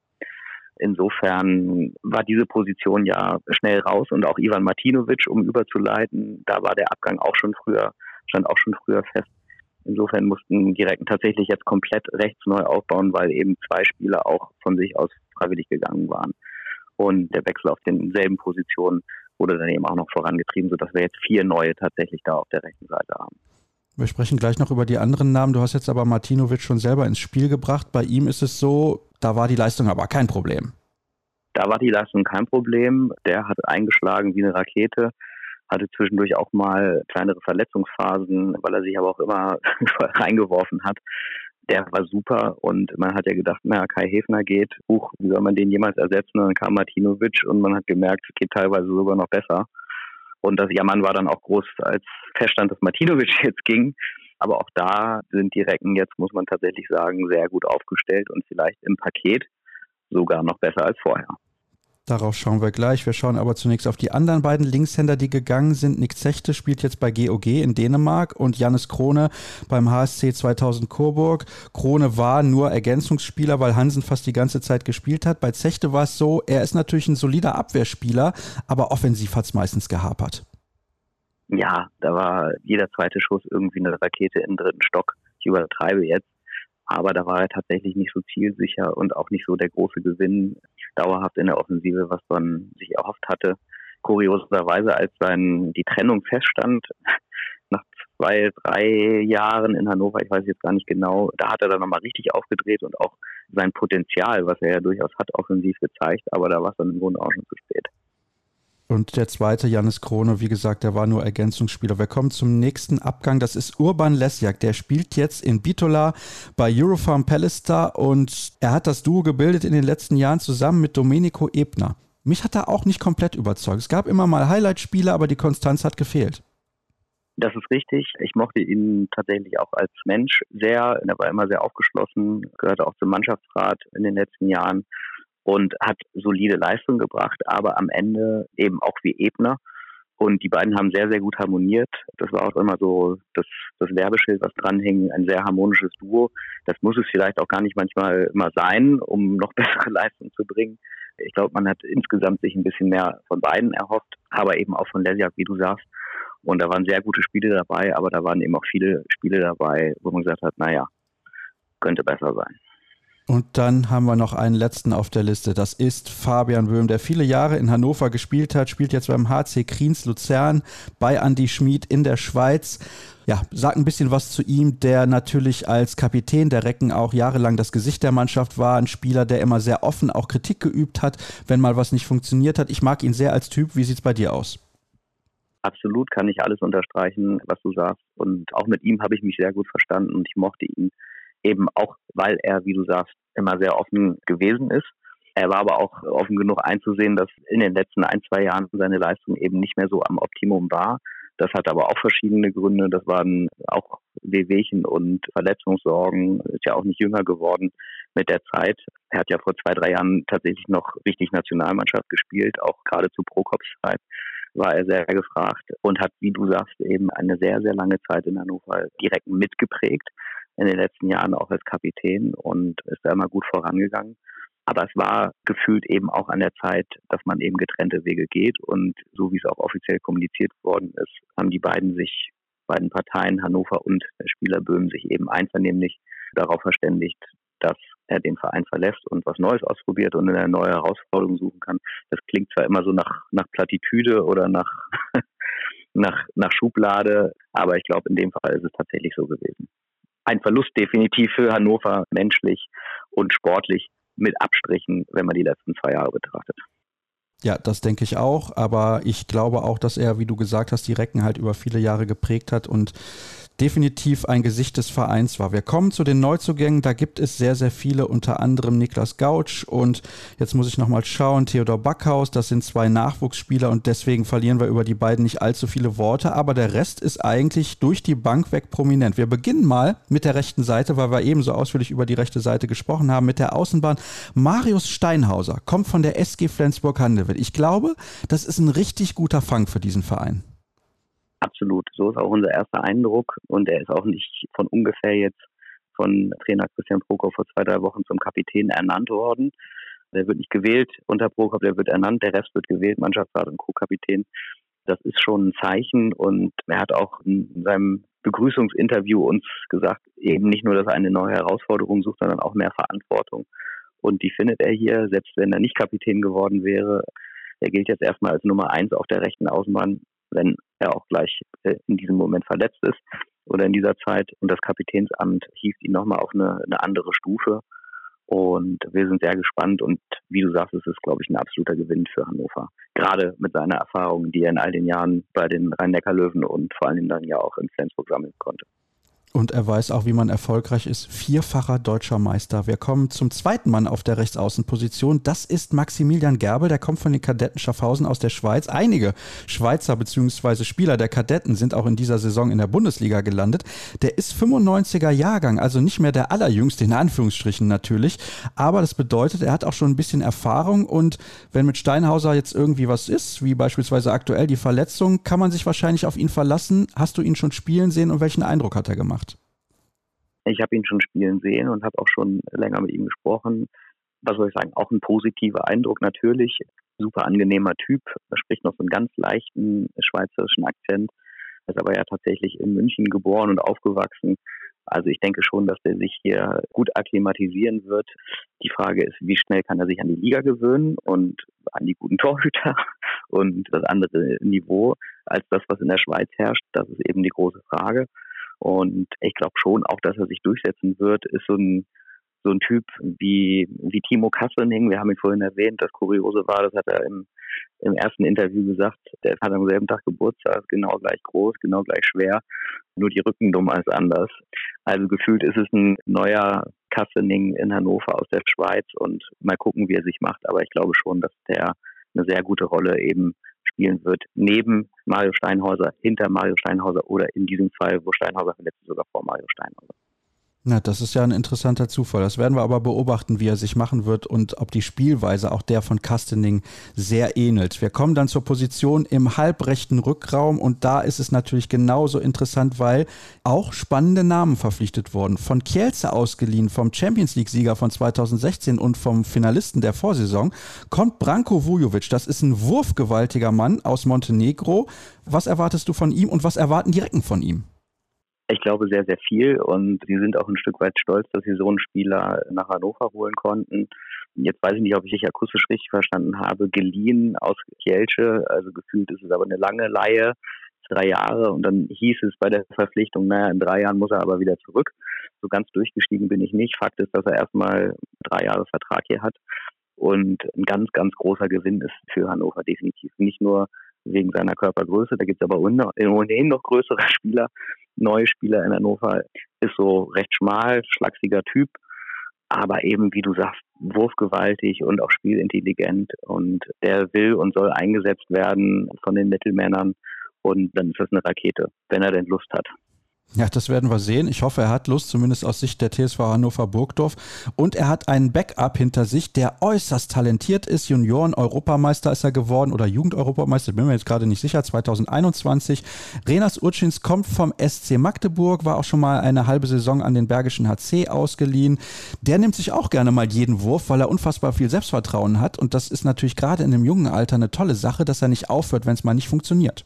S3: Insofern war diese Position ja schnell raus und auch Ivan Martinovic, um überzuleiten, da war der Abgang auch schon früher, stand auch schon früher fest. Insofern mussten die Recken tatsächlich jetzt komplett rechts neu aufbauen, weil eben zwei Spieler auch von sich aus freiwillig gegangen waren. Und der Wechsel auf denselben Positionen wurde dann eben auch noch vorangetrieben, sodass wir jetzt vier neue tatsächlich da auf der rechten Seite haben.
S1: Wir sprechen gleich noch über die anderen Namen. Du hast jetzt aber Martinovic schon selber ins Spiel gebracht. Bei ihm ist es so, da war die Leistung aber kein Problem.
S3: Da war die Leistung kein Problem. Der hat eingeschlagen wie eine Rakete, hatte zwischendurch auch mal kleinere Verletzungsphasen, weil er sich aber auch immer reingeworfen hat der war super und man hat ja gedacht, naja, Kai Hefner geht, Huch, wie soll man den jemals ersetzen? Und dann kam Martinovic und man hat gemerkt, es geht teilweise sogar noch besser. Und das Jammern war dann auch groß, als feststand, dass Martinovic jetzt ging. Aber auch da sind die Recken jetzt, muss man tatsächlich sagen, sehr gut aufgestellt und vielleicht im Paket sogar noch besser als vorher.
S1: Darauf schauen wir gleich. Wir schauen aber zunächst auf die anderen beiden Linkshänder, die gegangen sind. Nick Zechte spielt jetzt bei GOG in Dänemark und Jannis Krone beim HSC 2000 Coburg. Krone war nur Ergänzungsspieler, weil Hansen fast die ganze Zeit gespielt hat. Bei Zechte war es so, er ist natürlich ein solider Abwehrspieler, aber offensiv hat es meistens gehapert.
S3: Ja, da war jeder zweite Schuss irgendwie eine Rakete im dritten Stock. Ich übertreibe jetzt. Aber da war er tatsächlich nicht so zielsicher und auch nicht so der große Gewinn dauerhaft in der Offensive, was man sich erhofft hatte. Kurioserweise, als dann die Trennung feststand, nach zwei, drei Jahren in Hannover, ich weiß jetzt gar nicht genau, da hat er dann nochmal richtig aufgedreht und auch sein Potenzial, was er ja durchaus hat, offensiv gezeigt, aber da war es dann im Grunde auch schon zu spät.
S1: Und der zweite, Janis Krone, wie gesagt, der war nur Ergänzungsspieler. Wir kommen zum nächsten Abgang. Das ist Urban Lesjak. Der spielt jetzt in Bitola bei Eurofarm Pallister und er hat das Duo gebildet in den letzten Jahren zusammen mit Domenico Ebner. Mich hat er auch nicht komplett überzeugt. Es gab immer mal Highlight-Spiele, aber die Konstanz hat gefehlt.
S3: Das ist richtig. Ich mochte ihn tatsächlich auch als Mensch sehr. Er war immer sehr aufgeschlossen, gehörte auch zum Mannschaftsrat in den letzten Jahren und hat solide Leistung gebracht, aber am Ende eben auch wie Ebner. Und die beiden haben sehr, sehr gut harmoniert. Das war auch immer so das, das Werbeschild, was dranhing, ein sehr harmonisches Duo. Das muss es vielleicht auch gar nicht manchmal immer sein, um noch bessere Leistung zu bringen. Ich glaube, man hat insgesamt sich ein bisschen mehr von beiden erhofft, aber eben auch von Lesiak, wie du sagst. Und da waren sehr gute Spiele dabei, aber da waren eben auch viele Spiele dabei, wo man gesagt hat, naja, könnte besser sein.
S1: Und dann haben wir noch einen letzten auf der Liste. Das ist Fabian Böhm, der viele Jahre in Hannover gespielt hat, spielt jetzt beim HC Kriens Luzern bei Andy Schmid in der Schweiz. Ja, sag ein bisschen was zu ihm, der natürlich als Kapitän der Recken auch jahrelang das Gesicht der Mannschaft war. Ein Spieler, der immer sehr offen auch Kritik geübt hat, wenn mal was nicht funktioniert hat. Ich mag ihn sehr als Typ. Wie sieht's bei dir aus?
S3: Absolut kann ich alles unterstreichen, was du sagst. Und auch mit ihm habe ich mich sehr gut verstanden und ich mochte ihn eben auch, weil er, wie du sagst, immer sehr offen gewesen ist. Er war aber auch offen genug einzusehen, dass in den letzten ein, zwei Jahren seine Leistung eben nicht mehr so am Optimum war. Das hat aber auch verschiedene Gründe. Das waren auch Wehwehchen und Verletzungssorgen, ist ja auch nicht jünger geworden mit der Zeit. Er hat ja vor zwei, drei Jahren tatsächlich noch richtig Nationalmannschaft gespielt, auch gerade zu Prokopszeit war er sehr gefragt und hat, wie du sagst, eben eine sehr, sehr lange Zeit in Hannover direkt mitgeprägt. In den letzten Jahren auch als Kapitän und ist da immer gut vorangegangen. Aber es war gefühlt eben auch an der Zeit, dass man eben getrennte Wege geht. Und so wie es auch offiziell kommuniziert worden ist, haben die beiden sich, beiden Parteien, Hannover und der Spieler Böhm, sich eben einvernehmlich darauf verständigt, dass er den Verein verlässt und was Neues ausprobiert und eine neue Herausforderung suchen kann. Das klingt zwar immer so nach, nach Plattitüde oder nach, nach, nach Schublade, aber ich glaube, in dem Fall ist es tatsächlich so gewesen. Ein Verlust definitiv für Hannover menschlich und sportlich mit Abstrichen, wenn man die letzten zwei Jahre betrachtet.
S1: Ja, das denke ich auch, aber ich glaube auch, dass er, wie du gesagt hast, die Recken halt über viele Jahre geprägt hat und definitiv ein Gesicht des Vereins war. Wir kommen zu den Neuzugängen. Da gibt es sehr, sehr viele, unter anderem Niklas Gautsch und jetzt muss ich nochmal schauen, Theodor Backhaus. Das sind zwei Nachwuchsspieler und deswegen verlieren wir über die beiden nicht allzu viele Worte. Aber der Rest ist eigentlich durch die Bank weg prominent. Wir beginnen mal mit der rechten Seite, weil wir ebenso ausführlich über die rechte Seite gesprochen haben, mit der Außenbahn. Marius Steinhauser kommt von der SG Flensburg-Handewitt. Ich glaube, das ist ein richtig guter Fang für diesen Verein.
S3: Absolut. So ist auch unser erster Eindruck. Und er ist auch nicht von ungefähr jetzt von Trainer Christian Prokop vor zwei, drei Wochen zum Kapitän ernannt worden. Der wird nicht gewählt unter Prokop, der wird ernannt, der Rest wird gewählt, Mannschaftsrat und Co-Kapitän. Das ist schon ein Zeichen und er hat auch in seinem Begrüßungsinterview uns gesagt, eben nicht nur, dass er eine neue Herausforderung sucht, sondern auch mehr Verantwortung. Und die findet er hier, selbst wenn er nicht Kapitän geworden wäre. Er gilt jetzt erstmal als Nummer eins auf der rechten Außenbahn wenn er auch gleich äh, in diesem Moment verletzt ist oder in dieser Zeit. Und das Kapitänsamt hieft ihn nochmal auf eine, eine andere Stufe. Und wir sind sehr gespannt und wie du sagst, es ist, glaube ich, ein absoluter Gewinn für Hannover. Gerade mit seiner Erfahrung, die er in all den Jahren bei den Rhein-Neckar-Löwen und vor allem dann ja auch in Flensburg sammeln konnte.
S1: Und er weiß auch, wie man erfolgreich ist. Vierfacher deutscher Meister. Wir kommen zum zweiten Mann auf der Rechtsaußenposition. Das ist Maximilian Gerbel. Der kommt von den Kadetten Schaffhausen aus der Schweiz. Einige Schweizer bzw. Spieler der Kadetten sind auch in dieser Saison in der Bundesliga gelandet. Der ist 95er Jahrgang, also nicht mehr der allerjüngste, in Anführungsstrichen natürlich. Aber das bedeutet, er hat auch schon ein bisschen Erfahrung. Und wenn mit Steinhauser jetzt irgendwie was ist, wie beispielsweise aktuell die Verletzung, kann man sich wahrscheinlich auf ihn verlassen. Hast du ihn schon spielen sehen und welchen Eindruck hat er gemacht?
S3: Ich habe ihn schon spielen sehen und habe auch schon länger mit ihm gesprochen. Was soll ich sagen? Auch ein positiver Eindruck natürlich. Super angenehmer Typ. Er spricht noch so einen ganz leichten schweizerischen Akzent. Er ist aber ja tatsächlich in München geboren und aufgewachsen. Also ich denke schon, dass er sich hier gut akklimatisieren wird. Die Frage ist, wie schnell kann er sich an die Liga gewöhnen und an die guten Torhüter und das andere Niveau als das, was in der Schweiz herrscht. Das ist eben die große Frage. Und ich glaube schon auch, dass er sich durchsetzen wird, ist so ein so ein Typ wie, wie Timo Kasselning, wir haben ihn vorhin erwähnt, das Kuriose war, das hat er im, im ersten Interview gesagt, der hat am selben Tag Geburtstag, genau gleich groß, genau gleich schwer, nur die Rückennummer ist anders. Also gefühlt ist es ein neuer Kasselning in Hannover aus der Schweiz und mal gucken, wie er sich macht, aber ich glaube schon, dass der eine sehr gute Rolle eben spielen wird, neben Mario Steinhauser, hinter Mario Steinhauser oder in diesem Fall, wo Steinhauser verletzt sogar vor Mario Steinhauser.
S1: Na, das ist ja ein interessanter Zufall. Das werden wir aber beobachten, wie er sich machen wird und ob die Spielweise auch der von Kastening sehr ähnelt. Wir kommen dann zur Position im halbrechten Rückraum und da ist es natürlich genauso interessant, weil auch spannende Namen verpflichtet wurden. Von Kielce ausgeliehen, vom Champions League-Sieger von 2016 und vom Finalisten der Vorsaison, kommt Branko Vujovic. Das ist ein wurfgewaltiger Mann aus Montenegro. Was erwartest du von ihm und was erwarten die Recken von ihm?
S3: Ich glaube sehr, sehr viel und sie sind auch ein Stück weit stolz, dass sie so einen Spieler nach Hannover holen konnten. Jetzt weiß ich nicht, ob ich dich akustisch richtig verstanden habe. Geliehen aus Kielce, also gefühlt ist es aber eine lange Leihe, drei Jahre und dann hieß es bei der Verpflichtung, naja, in drei Jahren muss er aber wieder zurück. So ganz durchgestiegen bin ich nicht. Fakt ist, dass er erstmal drei Jahre Vertrag hier hat und ein ganz, ganz großer Gewinn ist für Hannover definitiv. Nicht nur wegen seiner Körpergröße, da gibt es aber ohnehin noch größere Spieler, neue Spieler in Hannover, ist so recht schmal, schlachsiger Typ, aber eben, wie du sagst, wurfgewaltig und auch spielintelligent. Und der will und soll eingesetzt werden von den Mittelmännern. Und dann ist das eine Rakete, wenn er denn Lust hat.
S1: Ja, das werden wir sehen. Ich hoffe, er hat Lust, zumindest aus Sicht der TSV Hannover Burgdorf. Und er hat einen Backup hinter sich, der äußerst talentiert ist. Junioren-Europameister ist er geworden oder Jugend-Europameister, bin mir jetzt gerade nicht sicher, 2021. Renas Urchins kommt vom SC Magdeburg, war auch schon mal eine halbe Saison an den Bergischen HC ausgeliehen. Der nimmt sich auch gerne mal jeden Wurf, weil er unfassbar viel Selbstvertrauen hat. Und das ist natürlich gerade in dem jungen Alter eine tolle Sache, dass er nicht aufhört, wenn es mal nicht funktioniert.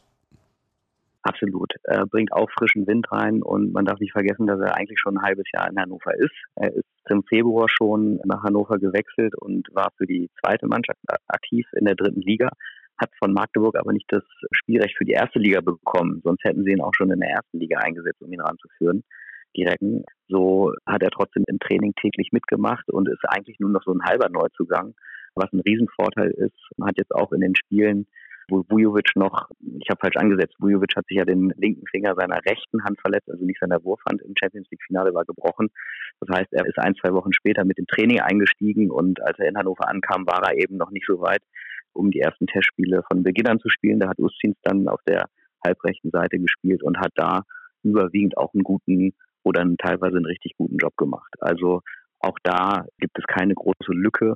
S3: Absolut. Er bringt auch frischen Wind rein und man darf nicht vergessen, dass er eigentlich schon ein halbes Jahr in Hannover ist. Er ist im Februar schon nach Hannover gewechselt und war für die zweite Mannschaft aktiv in der dritten Liga, hat von Magdeburg aber nicht das Spielrecht für die erste Liga bekommen. Sonst hätten sie ihn auch schon in der ersten Liga eingesetzt, um ihn ranzuführen. Direkt. So hat er trotzdem im Training täglich mitgemacht und ist eigentlich nur noch so ein halber Neuzugang, was ein Riesenvorteil ist. Man hat jetzt auch in den Spielen wo Vujovic noch, ich habe falsch angesetzt, Vujovic hat sich ja den linken Finger seiner rechten Hand verletzt, also nicht seiner Wurfhand im Champions League Finale war gebrochen. Das heißt, er ist ein, zwei Wochen später mit dem Training eingestiegen und als er in Hannover ankam, war er eben noch nicht so weit, um die ersten Testspiele von Beginn an zu spielen. Da hat Ustins dann auf der halbrechten Seite gespielt und hat da überwiegend auch einen guten oder einen, teilweise einen richtig guten Job gemacht. Also auch da gibt es keine große Lücke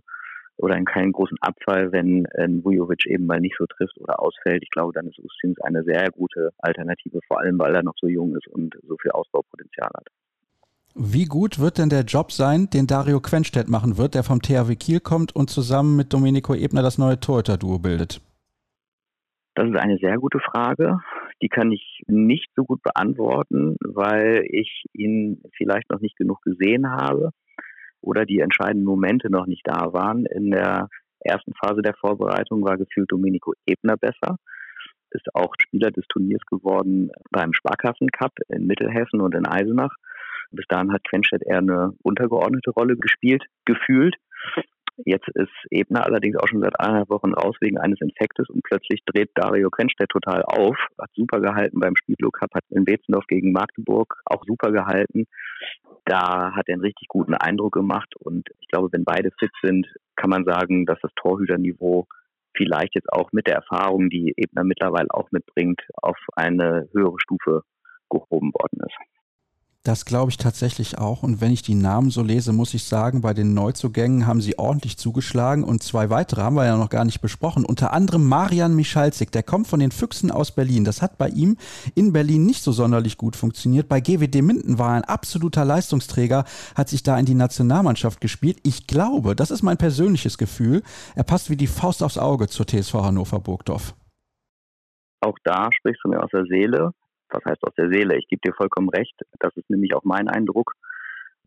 S3: oder in keinen großen Abfall, wenn äh, Vujovic eben mal nicht so trifft oder ausfällt. Ich glaube, dann ist Ustins eine sehr gute Alternative, vor allem weil er noch so jung ist und so viel Ausbaupotenzial hat.
S1: Wie gut wird denn der Job sein, den Dario Quenstedt machen wird, der vom THW Kiel kommt und zusammen mit Domenico Ebner das neue Torhüter-Duo bildet?
S3: Das ist eine sehr gute Frage. Die kann ich nicht so gut beantworten, weil ich ihn vielleicht noch nicht genug gesehen habe oder die entscheidenden Momente noch nicht da waren. In der ersten Phase der Vorbereitung war gefühlt Domenico Ebner besser, ist auch Spieler des Turniers geworden beim Sparkassen Cup in Mittelhessen und in Eisenach. Bis dahin hat Quenstedt eher eine untergeordnete Rolle gespielt, gefühlt. Jetzt ist Ebner allerdings auch schon seit eineinhalb Wochen raus wegen eines Infektes und plötzlich dreht Dario Quenstedt total auf. Hat super gehalten beim Spielo Cup, hat in Betzendorf gegen Magdeburg auch super gehalten. Da hat er einen richtig guten Eindruck gemacht und ich glaube, wenn beide fit sind, kann man sagen, dass das Torhüterniveau vielleicht jetzt auch mit der Erfahrung, die Ebner mittlerweile auch mitbringt, auf eine höhere Stufe gehoben worden ist.
S1: Das glaube ich tatsächlich auch. Und wenn ich die Namen so lese, muss ich sagen, bei den Neuzugängen haben sie ordentlich zugeschlagen. Und zwei weitere haben wir ja noch gar nicht besprochen. Unter anderem Marian Michalzik, der kommt von den Füchsen aus Berlin. Das hat bei ihm in Berlin nicht so sonderlich gut funktioniert. Bei GWD Minden war er ein absoluter Leistungsträger, hat sich da in die Nationalmannschaft gespielt. Ich glaube, das ist mein persönliches Gefühl, er passt wie die Faust aufs Auge zur TSV Hannover Burgdorf.
S3: Auch da sprichst du mir aus der Seele was heißt aus der Seele? Ich gebe dir vollkommen recht. Das ist nämlich auch mein Eindruck,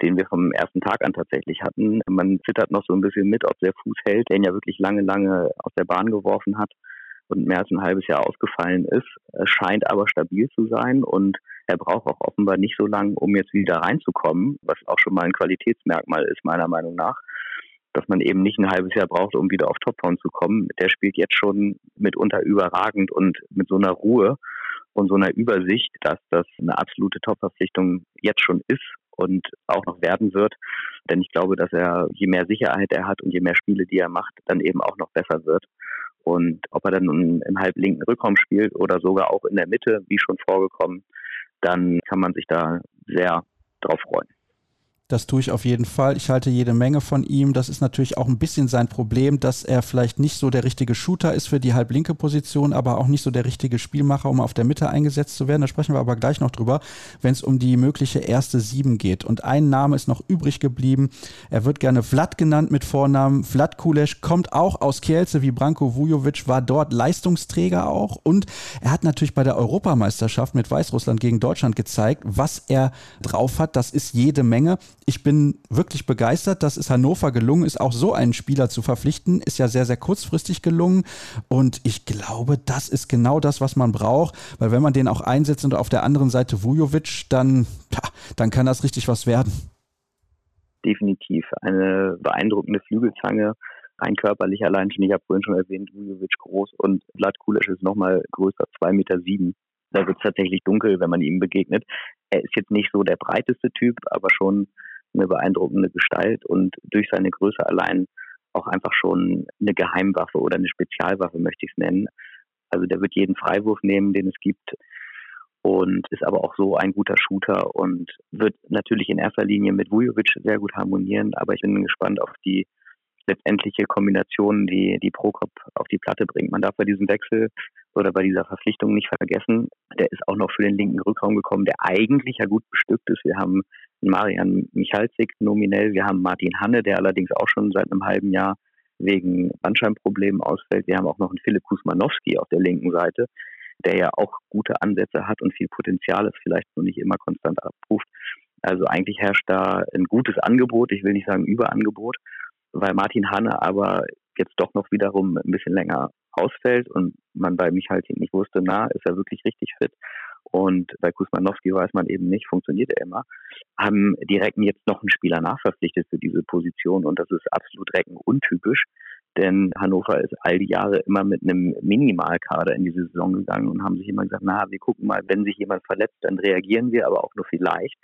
S3: den wir vom ersten Tag an tatsächlich hatten. Man zittert noch so ein bisschen mit, ob der Fuß hält, der ihn ja wirklich lange, lange aus der Bahn geworfen hat und mehr als ein halbes Jahr ausgefallen ist. Es scheint aber stabil zu sein und er braucht auch offenbar nicht so lange, um jetzt wieder reinzukommen, was auch schon mal ein Qualitätsmerkmal ist, meiner Meinung nach, dass man eben nicht ein halbes Jahr braucht, um wieder auf Topform zu kommen. Der spielt jetzt schon mitunter überragend und mit so einer Ruhe und so einer Übersicht, dass das eine absolute Top-Verpflichtung jetzt schon ist und auch noch werden wird. Denn ich glaube, dass er, je mehr Sicherheit er hat und je mehr Spiele, die er macht, dann eben auch noch besser wird. Und ob er dann im halblinken Rückraum spielt oder sogar auch in der Mitte, wie schon vorgekommen, dann kann man sich da sehr drauf freuen.
S1: Das tue ich auf jeden Fall. Ich halte jede Menge von ihm. Das ist natürlich auch ein bisschen sein Problem, dass er vielleicht nicht so der richtige Shooter ist für die halblinke Position, aber auch nicht so der richtige Spielmacher, um auf der Mitte eingesetzt zu werden. Da sprechen wir aber gleich noch drüber, wenn es um die mögliche erste Sieben geht. Und ein Name ist noch übrig geblieben. Er wird gerne Vlad genannt mit Vornamen. Vlad Kulesch kommt auch aus Kielce wie Branko Vujovic, war dort Leistungsträger auch. Und er hat natürlich bei der Europameisterschaft mit Weißrussland gegen Deutschland gezeigt, was er drauf hat. Das ist jede Menge ich bin wirklich begeistert, dass es Hannover gelungen ist, auch so einen Spieler zu verpflichten. Ist ja sehr, sehr kurzfristig gelungen. Und ich glaube, das ist genau das, was man braucht. Weil wenn man den auch einsetzt und auf der anderen Seite Vujovic, dann, dann kann das richtig was werden.
S3: Definitiv. Eine beeindruckende Flügelzange. Rein körperlich allein schon. Ich habe vorhin schon erwähnt, Vujovic groß und Vlad Kulic ist nochmal größer, zwei Meter. sieben. Da wird es tatsächlich dunkel, wenn man ihm begegnet. Er ist jetzt nicht so der breiteste Typ, aber schon eine beeindruckende Gestalt und durch seine Größe allein auch einfach schon eine Geheimwaffe oder eine Spezialwaffe, möchte ich es nennen. Also der wird jeden Freiwurf nehmen, den es gibt. und ist aber auch so ein guter Shooter und wird natürlich in erster Linie mit Vujovic sehr gut harmonieren, aber ich bin gespannt auf die letztendliche Kombination, die die Prokop auf die Platte bringt. Man darf bei diesem Wechsel oder bei dieser Verpflichtung nicht vergessen, der ist auch noch für den linken Rückraum gekommen, der eigentlich ja gut bestückt ist. Wir haben Marian Michalzik nominell, wir haben Martin Hanne, der allerdings auch schon seit einem halben Jahr wegen Bandscheibenproblemen ausfällt. Wir haben auch noch einen Philipp Kusmanowski auf der linken Seite, der ja auch gute Ansätze hat und viel Potenzial ist, vielleicht nur nicht immer konstant abruft. Also eigentlich herrscht da ein gutes Angebot, ich will nicht sagen Überangebot, weil Martin Hanne aber jetzt doch noch wiederum ein bisschen länger ausfällt und man bei Michaltik nicht wusste, na, ist er wirklich richtig fit? Und bei Kusmanowski weiß man eben nicht, funktioniert er immer, haben die Recken jetzt noch einen Spieler nachverpflichtet für diese Position und das ist absolut Recken untypisch, denn Hannover ist all die Jahre immer mit einem Minimalkader in diese Saison gegangen und haben sich immer gesagt, na, wir gucken mal, wenn sich jemand verletzt, dann reagieren wir, aber auch nur vielleicht.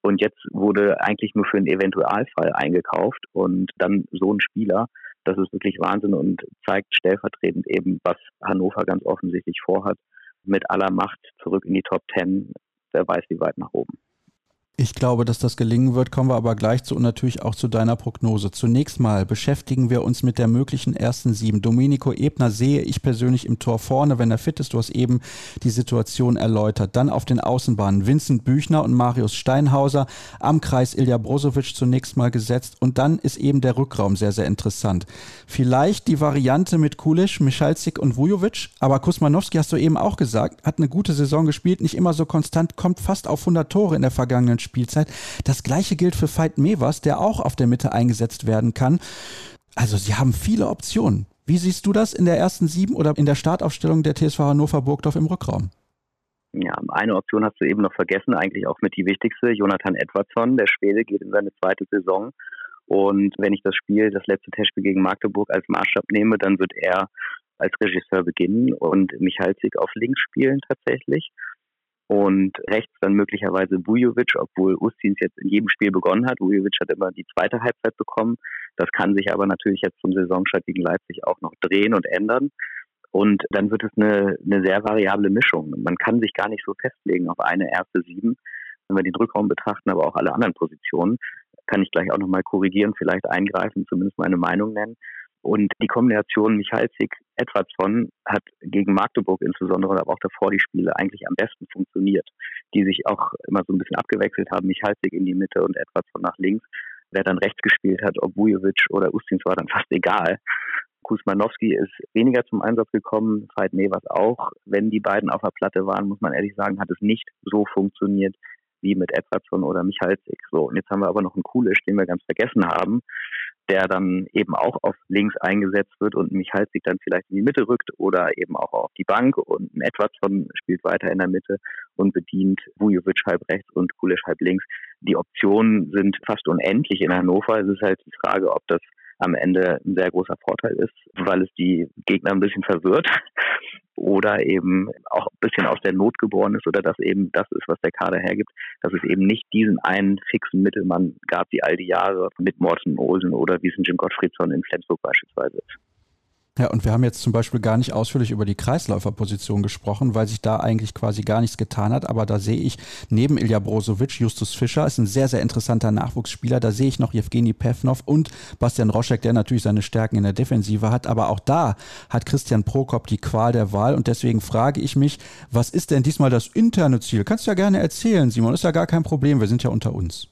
S3: Und jetzt wurde eigentlich nur für einen Eventualfall eingekauft und dann so ein Spieler, das ist wirklich Wahnsinn und zeigt stellvertretend eben, was Hannover ganz offensichtlich vorhat, mit aller Macht zurück in die Top Ten. Wer weiß, wie weit nach oben.
S1: Ich glaube, dass das gelingen wird, kommen wir aber gleich zu und natürlich auch zu deiner Prognose. Zunächst mal beschäftigen wir uns mit der möglichen ersten sieben. Domenico Ebner sehe ich persönlich im Tor vorne, wenn er fit ist. Du hast eben die Situation erläutert. Dann auf den Außenbahnen Vincent Büchner und Marius Steinhauser. Am Kreis Ilja Brozovic zunächst mal gesetzt. Und dann ist eben der Rückraum sehr, sehr interessant. Vielleicht die Variante mit Kulisch, Michalzik und Vujovic. Aber Kusmanowski hast du eben auch gesagt, hat eine gute Saison gespielt, nicht immer so konstant, kommt fast auf 100 Tore in der vergangenen Spielzeit. Das gleiche gilt für Veit Mevers, der auch auf der Mitte eingesetzt werden kann. Also sie haben viele Optionen. Wie siehst du das in der ersten sieben oder in der Startaufstellung der TSV Hannover Burgdorf im Rückraum?
S3: Ja, eine Option hast du eben noch vergessen, eigentlich auch mit die wichtigste. Jonathan Edwardsson, der Schwede, geht in seine zweite Saison. Und wenn ich das Spiel, das letzte Testspiel gegen Magdeburg als Maßstab nehme, dann wird er als Regisseur beginnen und Michalzik auf links spielen tatsächlich und rechts dann möglicherweise Bujovic, obwohl Ustins jetzt in jedem Spiel begonnen hat. Bujovic hat immer die zweite Halbzeit bekommen. Das kann sich aber natürlich jetzt zum Saisonstart gegen Leipzig auch noch drehen und ändern. Und dann wird es eine, eine sehr variable Mischung. Man kann sich gar nicht so festlegen auf eine erste Sieben. Wenn wir den Rückraum betrachten, aber auch alle anderen Positionen, kann ich gleich auch nochmal korrigieren, vielleicht eingreifen, zumindest meine Meinung nennen. Und die Kombination Michalzik Edwardsson hat gegen Magdeburg insbesondere, aber auch davor die Spiele eigentlich am besten funktioniert, die sich auch immer so ein bisschen abgewechselt haben, Michalzik in die Mitte und Edwardsson nach links. Wer dann rechts gespielt hat, ob Vujovic oder Ustins war dann fast egal. Kusmanowski ist weniger zum Einsatz gekommen, Veit Nevers auch. Wenn die beiden auf der Platte waren, muss man ehrlich sagen, hat es nicht so funktioniert wie mit Edwardsson oder Michalzik. So, und jetzt haben wir aber noch einen Kulisch, den wir ganz vergessen haben, der dann eben auch auf links eingesetzt wird und Michalzik dann vielleicht in die Mitte rückt oder eben auch auf die Bank und ein Edwardson spielt weiter in der Mitte und bedient Vujovic halb rechts und Kulisch halb links. Die Optionen sind fast unendlich in Hannover. Es ist halt die Frage, ob das am Ende ein sehr großer Vorteil ist, weil es die Gegner ein bisschen verwirrt oder eben auch ein bisschen aus der Not geboren ist oder dass eben das ist, was der Kader hergibt, dass es eben nicht diesen einen fixen Mittelmann gab, wie all die Jahre mit Morten Olsen oder wie es in Jim Gottfriedson in Flensburg beispielsweise ist.
S1: Ja, und wir haben jetzt zum Beispiel gar nicht ausführlich über die Kreisläuferposition gesprochen, weil sich da eigentlich quasi gar nichts getan hat. Aber da sehe ich neben Ilja Brozovic, Justus Fischer, ist ein sehr, sehr interessanter Nachwuchsspieler. Da sehe ich noch Jewgeni Pevnov und Bastian Roschek, der natürlich seine Stärken in der Defensive hat. Aber auch da hat Christian Prokop die Qual der Wahl. Und deswegen frage ich mich, was ist denn diesmal das interne Ziel? Kannst du ja gerne erzählen, Simon. Ist ja gar kein Problem. Wir sind ja unter uns.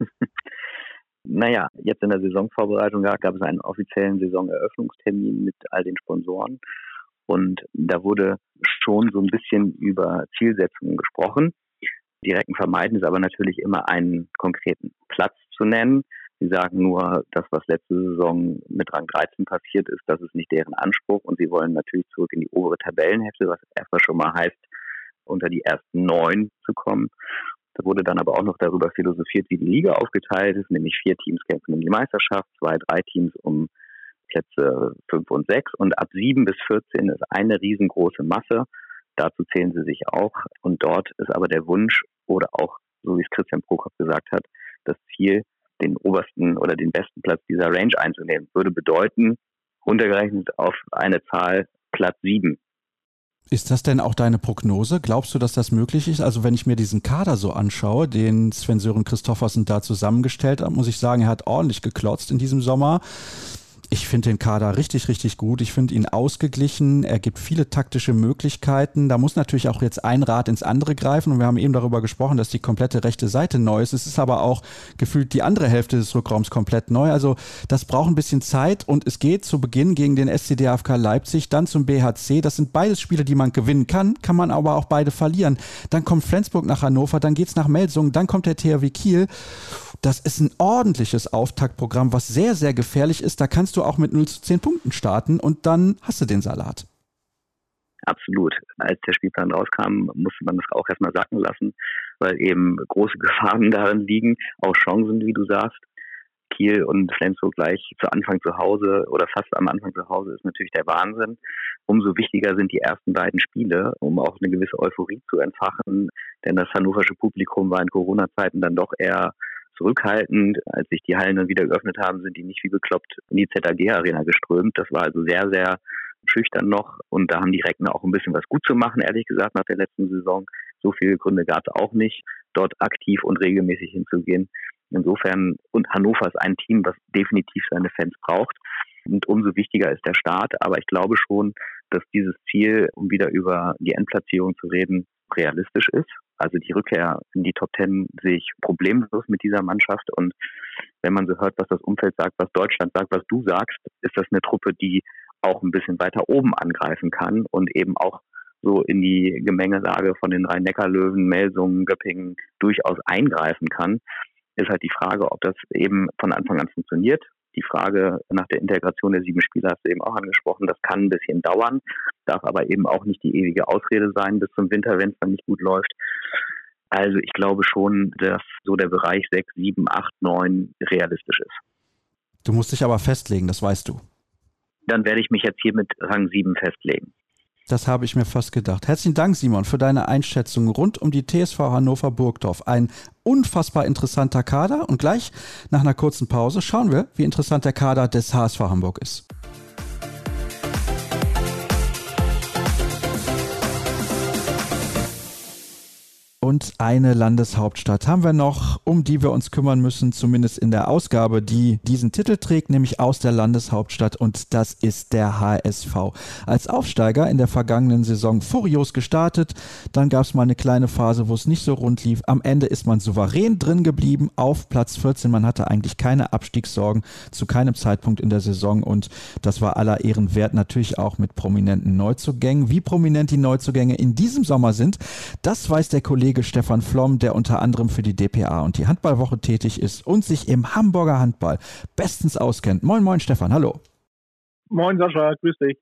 S3: Naja, jetzt in der Saisonvorbereitung gab es einen offiziellen Saisoneröffnungstermin mit all den Sponsoren. Und da wurde schon so ein bisschen über Zielsetzungen gesprochen. Die Recken vermeiden es aber natürlich immer einen konkreten Platz zu nennen. Sie sagen nur, das, was letzte Saison mit Rang 13 passiert ist, das ist nicht deren Anspruch. Und sie wollen natürlich zurück in die obere Tabellenhälfte, was erstmal schon mal heißt, unter die ersten neun zu kommen. Da wurde dann aber auch noch darüber philosophiert, wie die Liga aufgeteilt ist, nämlich vier Teams kämpfen um die Meisterschaft, zwei, drei Teams um Plätze fünf und sechs und ab sieben bis 14 ist eine riesengroße Masse. Dazu zählen sie sich auch. Und dort ist aber der Wunsch oder auch, so wie es Christian Prokop gesagt hat, das Ziel, den obersten oder den besten Platz dieser Range einzunehmen, würde bedeuten, runtergerechnet auf eine Zahl Platz sieben
S1: Ist das denn auch deine Prognose? Glaubst du, dass das möglich ist? Also wenn ich mir diesen Kader so anschaue, den Sven-Sören Christoffersen da zusammengestellt hat, muss ich sagen, er hat ordentlich geklotzt in diesem Sommer. Ich finde den Kader richtig, richtig gut. Ich finde ihn ausgeglichen. Er gibt viele taktische Möglichkeiten. Da muss natürlich auch jetzt ein Rad ins andere greifen. Und wir haben eben darüber gesprochen, dass die komplette rechte Seite neu ist. Es ist aber auch gefühlt die andere Hälfte des Rückraums komplett neu. Also das braucht ein bisschen Zeit. Und es geht zu Beginn gegen den SCDFK Leipzig, dann zum BHC. Das sind beides Spiele, die man gewinnen kann, kann man aber auch beide verlieren. Dann kommt Flensburg nach Hannover, dann geht es nach Melsungen, dann kommt der THW Kiel. Das ist ein ordentliches Auftaktprogramm, was sehr, sehr gefährlich ist. Da kannst du auch mit 0 zu 10 Punkten starten und dann hast du den Salat.
S3: Absolut. Als der Spielplan rauskam, musste man das auch erstmal sacken lassen, weil eben große Gefahren darin liegen, auch Chancen, wie du sagst. Kiel und Flensburg gleich zu Anfang zu Hause oder fast am Anfang zu Hause ist natürlich der Wahnsinn. Umso wichtiger sind die ersten beiden Spiele, um auch eine gewisse Euphorie zu entfachen, denn das hannoversche Publikum war in Corona-Zeiten dann doch eher zurückhaltend. Als sich die Hallen dann wieder geöffnet haben, sind die nicht wie bekloppt in die ZAG-Arena geströmt. Das war also sehr, sehr schüchtern noch und da haben die Recken auch ein bisschen was gut zu machen, ehrlich gesagt, nach der letzten Saison. So viele Gründe gab es auch nicht, dort aktiv und regelmäßig hinzugehen. Insofern, und Hannover ist ein Team, das definitiv seine Fans braucht. Und umso wichtiger ist der Start. Aber ich glaube schon, dass dieses Ziel, um wieder über die Endplatzierung zu reden, realistisch ist. Also die Rückkehr in die Top Ten sehe ich problemlos mit dieser Mannschaft. Und wenn man so hört, was das Umfeld sagt, was Deutschland sagt, was du sagst, ist das eine Truppe, die auch ein bisschen weiter oben angreifen kann und eben auch so in die Gemengelage von den Rhein-Neckar-Löwen, Melsungen, Göppingen durchaus eingreifen kann, ist halt die Frage, ob das eben von Anfang an funktioniert die Frage nach der Integration der sieben Spieler hast du eben auch angesprochen. Das kann ein bisschen dauern, darf aber eben auch nicht die ewige Ausrede sein bis zum Winter, wenn es dann nicht gut läuft. Also ich glaube schon, dass so der Bereich 6, 7, 8, 9 realistisch ist.
S1: Du musst dich aber festlegen, das weißt du.
S3: Dann werde ich mich jetzt hier mit Rang 7 festlegen.
S1: Das habe ich mir fast gedacht. Herzlichen Dank, Simon, für deine Einschätzung rund um die TSV Hannover Burgdorf. Ein unfassbar interessanter Kader und gleich nach einer kurzen Pause schauen wir, wie interessant der Kader des HSV Hamburg ist. Und eine Landeshauptstadt haben wir noch, um die wir uns kümmern müssen, zumindest in der Ausgabe, die diesen Titel trägt, nämlich aus der Landeshauptstadt und das ist der HSV. Als Aufsteiger in der vergangenen Saison furios gestartet, dann gab es mal eine kleine Phase, wo es nicht so rund lief. Am Ende ist man souverän drin geblieben auf Platz 14. Man hatte eigentlich keine Abstiegssorgen zu keinem Zeitpunkt in der Saison und das war aller Ehren wert, natürlich auch mit prominenten Neuzugängen. Wie prominent die Neuzugänge in diesem Sommer sind, das weiß der Kollege Kollege Stefan Flom, der unter anderem für die DPA und die Handballwoche tätig ist und sich im Hamburger Handball bestens auskennt. Moin, moin, Stefan, hallo.
S4: Moin, Sascha, grüß dich.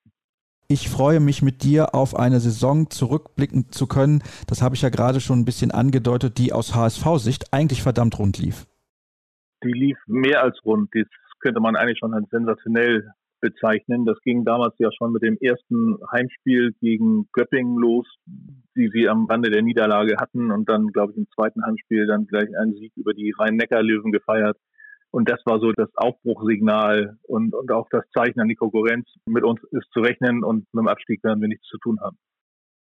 S1: Ich freue mich mit dir auf eine Saison zurückblicken zu können. Das habe ich ja gerade schon ein bisschen angedeutet, die aus HSV-Sicht eigentlich verdammt rund lief.
S4: Die lief mehr als rund. Das könnte man eigentlich schon als sensationell bezeichnen. Das ging damals ja schon mit dem ersten Heimspiel gegen Göppingen los, die sie am Rande der Niederlage hatten und dann, glaube ich, im zweiten Heimspiel dann gleich einen Sieg über die Rhein-Neckar-Löwen gefeiert. Und das war so das Aufbruchsignal und, und auch das Zeichen an die Konkurrenz. Mit uns ist zu rechnen und mit dem Abstieg werden wir nichts zu tun haben.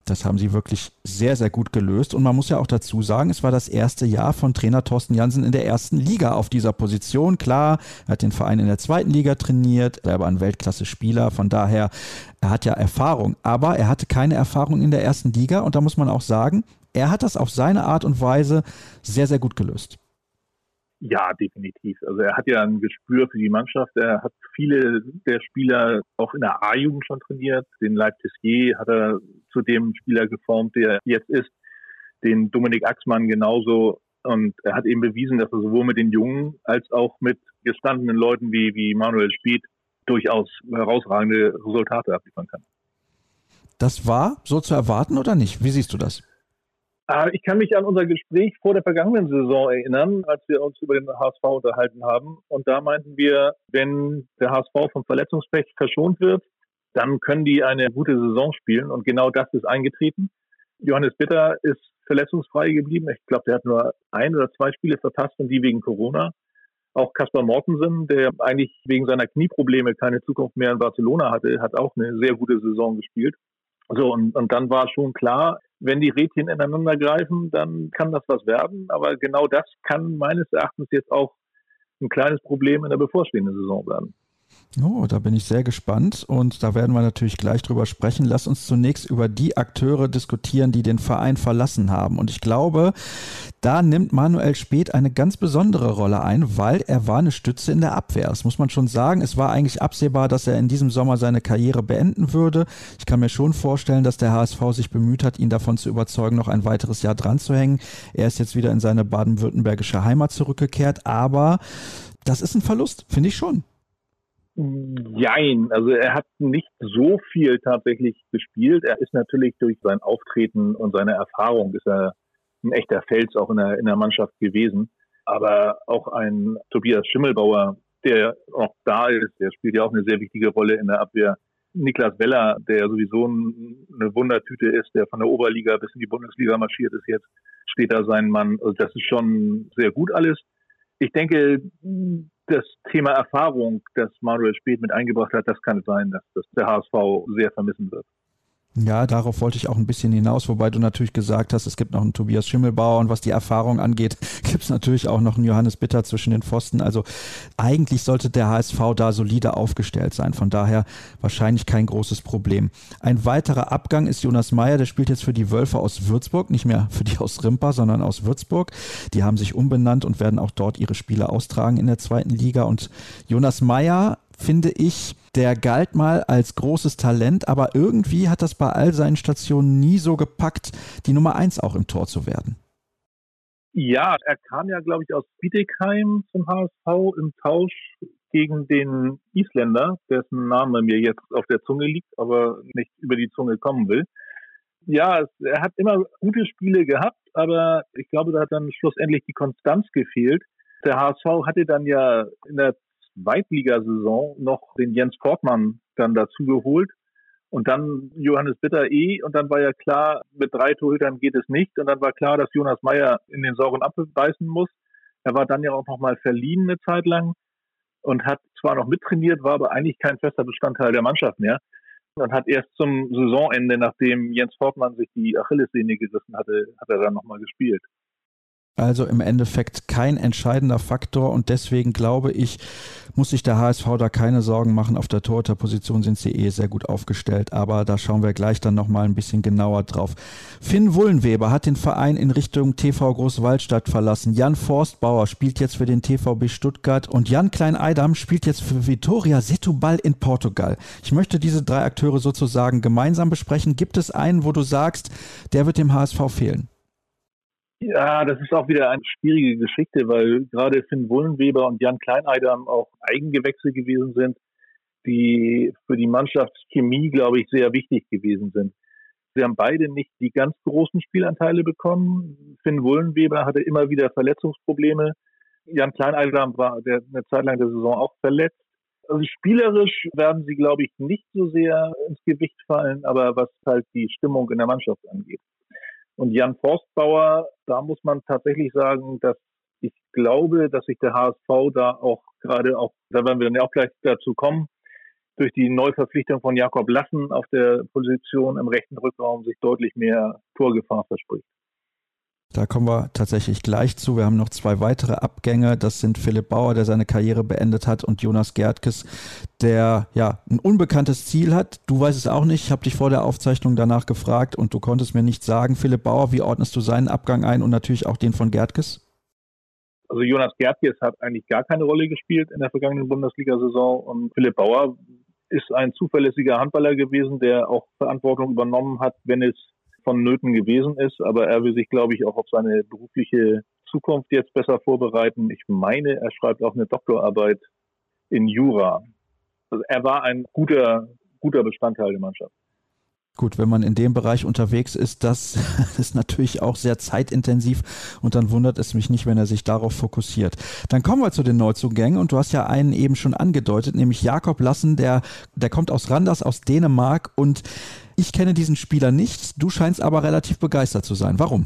S1: Das haben sie wirklich sehr, sehr gut gelöst. Und man muss ja auch dazu sagen, es war das erste Jahr von Trainer Thorsten Jansen in der ersten Liga auf dieser Position. Klar, er hat den Verein in der zweiten Liga trainiert, selber ein Weltklasse-Spieler. Von daher, er hat ja Erfahrung. Aber er hatte keine Erfahrung in der ersten Liga. Und da muss man auch sagen, er hat das auf seine Art und Weise sehr, sehr gut gelöst.
S4: Ja, definitiv. Also er hat ja ein Gespür für die Mannschaft. Er hat viele der Spieler auch in der A-Jugend schon trainiert. Den Leipzig hat er zu dem Spieler geformt, der jetzt ist. Den Dominik Axmann genauso. Und er hat eben bewiesen, dass er sowohl mit den Jungen als auch mit gestandenen Leuten wie, wie Manuel Spieth durchaus herausragende Resultate abliefern kann.
S1: Das war so zu erwarten oder nicht? Wie siehst du das?
S4: Ah, ich kann mich an unser Gespräch vor der vergangenen Saison erinnern, als wir uns über den HSV unterhalten haben. Und da meinten wir, wenn der HSV vom Verletzungspech verschont wird, dann können die eine gute Saison spielen. Und genau das ist eingetreten. Johannes Bitter ist verletzungsfrei geblieben. Ich glaube, der hat nur ein oder zwei Spiele verpasst und die wegen Corona. Auch Kaspar Mortensen, der eigentlich wegen seiner Knieprobleme keine Zukunft mehr in Barcelona hatte, hat auch eine sehr gute Saison gespielt. So, und, und dann war schon klar, wenn die Rädchen ineinander greifen, dann kann das was werden. Aber genau das kann meines Erachtens jetzt auch ein kleines Problem in der bevorstehenden Saison werden.
S1: Oh, da bin ich sehr gespannt und da werden wir natürlich gleich drüber sprechen. Lass uns zunächst über die Akteure diskutieren, die den Verein verlassen haben. Und ich glaube, da nimmt Manuel Speth eine ganz besondere Rolle ein, weil er war eine Stütze in der Abwehr. Das muss man schon sagen. Es war eigentlich absehbar, dass er in diesem Sommer seine Karriere beenden würde. Ich kann mir schon vorstellen, dass der HSV sich bemüht hat, ihn davon zu überzeugen, noch ein weiteres Jahr dran zu hängen. Er ist jetzt wieder in seine baden-württembergische Heimat zurückgekehrt, aber das ist ein Verlust, finde ich schon.
S4: Jein, also er hat nicht so viel tatsächlich gespielt. Er ist natürlich durch sein Auftreten und seine Erfahrung ist er ein echter Fels auch in der, in der Mannschaft gewesen. Aber auch ein Tobias Schimmelbauer, der auch da ist, der spielt ja auch eine sehr wichtige Rolle in der Abwehr. Niklas Weller, der sowieso eine Wundertüte ist, der von der Oberliga bis in die Bundesliga marschiert ist jetzt, steht da sein Mann. Also das ist schon sehr gut alles. Ich denke, das Thema Erfahrung, das Manuel Spät mit eingebracht hat, das kann sein, dass das der HSV sehr vermissen wird.
S1: Ja, darauf wollte ich auch ein bisschen hinaus, wobei du natürlich gesagt hast, es gibt noch einen Tobias Schimmelbauer und was die Erfahrung angeht, gibt es natürlich auch noch einen Johannes Bitter zwischen den Pfosten. Also eigentlich sollte der HSV da solide aufgestellt sein. Von daher wahrscheinlich kein großes Problem. Ein weiterer Abgang ist Jonas Meyer, der spielt jetzt für die Wölfe aus Würzburg, nicht mehr für die aus Rimpa, sondern aus Würzburg. Die haben sich umbenannt und werden auch dort ihre Spiele austragen in der zweiten Liga. Und Jonas Meyer finde ich, der galt mal als großes Talent, aber irgendwie hat das bei all seinen Stationen nie so gepackt, die Nummer eins auch im Tor zu werden.
S4: Ja, er kam ja, glaube ich, aus Bietigheim zum HSV im Tausch gegen den Isländer, dessen Name mir jetzt auf der Zunge liegt, aber nicht über die Zunge kommen will. Ja, er hat immer gute Spiele gehabt, aber ich glaube, da hat dann schlussendlich die Konstanz gefehlt. Der HSV hatte dann ja in der Zweitligasaison noch den Jens Kortmann dann dazu geholt und dann Johannes Bitter eh und dann war ja klar, mit drei Torhütern geht es nicht und dann war klar, dass Jonas Meyer in den sauren Apfel beißen muss. Er war dann ja auch nochmal verliehen eine Zeit lang und hat zwar noch mittrainiert, war aber eigentlich kein fester Bestandteil der Mannschaft mehr und hat erst zum Saisonende, nachdem Jens Fortmann sich die Achillessehne gerissen hatte, hat er dann nochmal gespielt.
S1: Also im Endeffekt kein entscheidender Faktor und deswegen glaube ich, muss sich der HSV da keine Sorgen machen. Auf der Torhüterposition sind sie eh sehr gut aufgestellt, aber da schauen wir gleich dann nochmal ein bisschen genauer drauf. Finn Wullenweber hat den Verein in Richtung TV Großwaldstadt verlassen. Jan Forstbauer spielt jetzt für den TVB Stuttgart und Jan Klein-Eidam spielt jetzt für Vitória Setúbal in Portugal. Ich möchte diese drei Akteure sozusagen gemeinsam besprechen. Gibt es einen, wo du sagst, der wird dem HSV fehlen?
S4: Ja, das ist auch wieder eine schwierige Geschichte, weil gerade Finn Wullenweber und Jan Kleineidam auch Eigengewächse gewesen sind, die für die Mannschaftschemie, glaube ich, sehr wichtig gewesen sind. Sie haben beide nicht die ganz großen Spielanteile bekommen. Finn Wullenweber hatte immer wieder Verletzungsprobleme. Jan Kleineidam war der, eine Zeit lang der Saison auch verletzt. Also spielerisch werden sie, glaube ich, nicht so sehr ins Gewicht fallen, aber was halt die Stimmung in der Mannschaft angeht. Und Jan Forstbauer, da muss man tatsächlich sagen, dass ich glaube, dass sich der HSV da auch gerade auch, da werden wir dann ja auch gleich dazu kommen, durch die Neuverpflichtung von Jakob Lassen auf der Position im rechten Rückraum sich deutlich mehr Torgefahr verspricht.
S1: Da kommen wir tatsächlich gleich zu. Wir haben noch zwei weitere Abgänge. Das sind Philipp Bauer, der seine Karriere beendet hat, und Jonas Gertkes, der ja ein unbekanntes Ziel hat. Du weißt es auch nicht. Ich habe dich vor der Aufzeichnung danach gefragt und du konntest mir nicht sagen. Philipp Bauer, wie ordnest du seinen Abgang ein und natürlich auch den von Gertkes?
S4: Also Jonas Gertkes hat eigentlich gar keine Rolle gespielt in der vergangenen Bundesliga-Saison und Philipp Bauer ist ein zuverlässiger Handballer gewesen, der auch Verantwortung übernommen hat, wenn es vonnöten gewesen ist. Aber er will sich, glaube ich, auch auf seine berufliche Zukunft jetzt besser vorbereiten. Ich meine, er schreibt auch eine Doktorarbeit in Jura. Also er war ein guter, guter Bestandteil der Mannschaft.
S1: Gut, wenn man in dem Bereich unterwegs ist, das ist natürlich auch sehr zeitintensiv und dann wundert es mich nicht, wenn er sich darauf fokussiert. Dann kommen wir zu den Neuzugängen und du hast ja einen eben schon angedeutet, nämlich Jakob Lassen, der, der kommt aus Randers, aus Dänemark und ich kenne diesen Spieler nicht. Du scheinst aber relativ begeistert zu sein. Warum?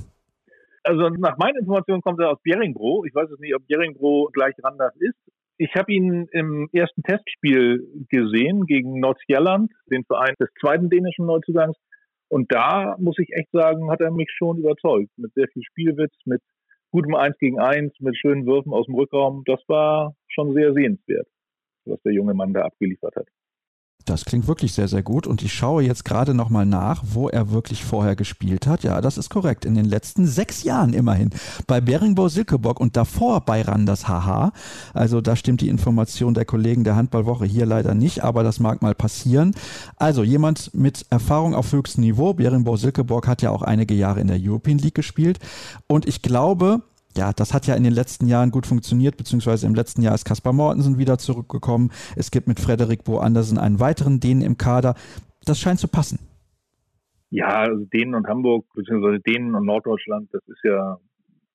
S4: Also nach meinen Informationen kommt er aus Beringbro. Ich weiß es nicht, ob Beringbro gleich Randers ist. Ich habe ihn im ersten Testspiel gesehen gegen Nordsjælland, den Verein des zweiten dänischen Neuzugangs. Und da muss ich echt sagen, hat er mich schon überzeugt. Mit sehr viel Spielwitz, mit gutem Eins gegen Eins, mit schönen Würfen aus dem Rückraum. Das war schon sehr sehenswert, was der junge Mann da abgeliefert hat.
S1: Das klingt wirklich sehr, sehr gut. Und ich schaue jetzt gerade nochmal nach, wo er wirklich vorher gespielt hat. Ja, das ist korrekt. In den letzten sechs Jahren immerhin. Bei Beringbo Silkeborg und davor bei Randers HH. Also da stimmt die Information der Kollegen der Handballwoche hier leider nicht, aber das mag mal passieren. Also jemand mit Erfahrung auf höchstem Niveau. Beringbo Silkeborg hat ja auch einige Jahre in der European League gespielt. Und ich glaube, ja, das hat ja in den letzten Jahren gut funktioniert, beziehungsweise im letzten Jahr ist Kaspar Mortensen wieder zurückgekommen. Es gibt mit Frederik Bo Andersen einen weiteren Dänen im Kader. Das scheint zu passen.
S4: Ja, also Dänen und Hamburg, beziehungsweise Dänen und Norddeutschland, das ist ja,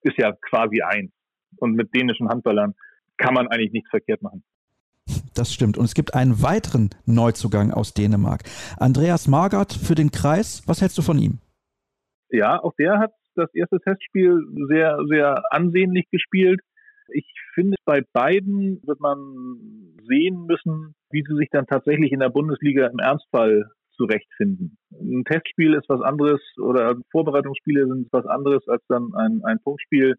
S4: ist ja quasi eins. Und mit dänischen Handballern kann man eigentlich nichts verkehrt machen.
S1: Das stimmt. Und es gibt einen weiteren Neuzugang aus Dänemark. Andreas Margard für den Kreis. Was hältst du von ihm?
S4: Ja, auch der hat das erste Testspiel sehr, sehr ansehnlich gespielt. Ich finde, bei beiden wird man sehen müssen, wie sie sich dann tatsächlich in der Bundesliga im Ernstfall zurechtfinden. Ein Testspiel ist was anderes oder Vorbereitungsspiele sind was anderes als dann ein, ein Punktspiel,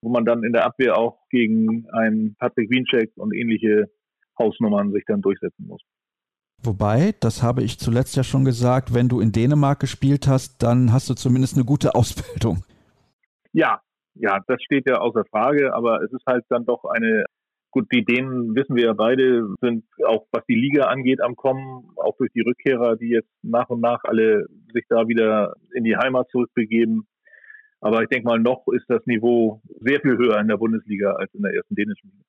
S4: wo man dann in der Abwehr auch gegen einen Patrick Wiencheck und ähnliche Hausnummern sich dann durchsetzen muss.
S1: Wobei, das habe ich zuletzt ja schon gesagt, wenn du in Dänemark gespielt hast, dann hast du zumindest eine gute Ausbildung.
S4: Ja, ja, das steht ja außer Frage, aber es ist halt dann doch eine, gut, die Dänen wissen wir ja beide, sind auch was die Liga angeht am Kommen, auch durch die Rückkehrer, die jetzt nach und nach alle sich da wieder in die Heimat zurückbegeben. Aber ich denke mal, noch ist das Niveau sehr viel höher in der Bundesliga als in der ersten dänischen Liga.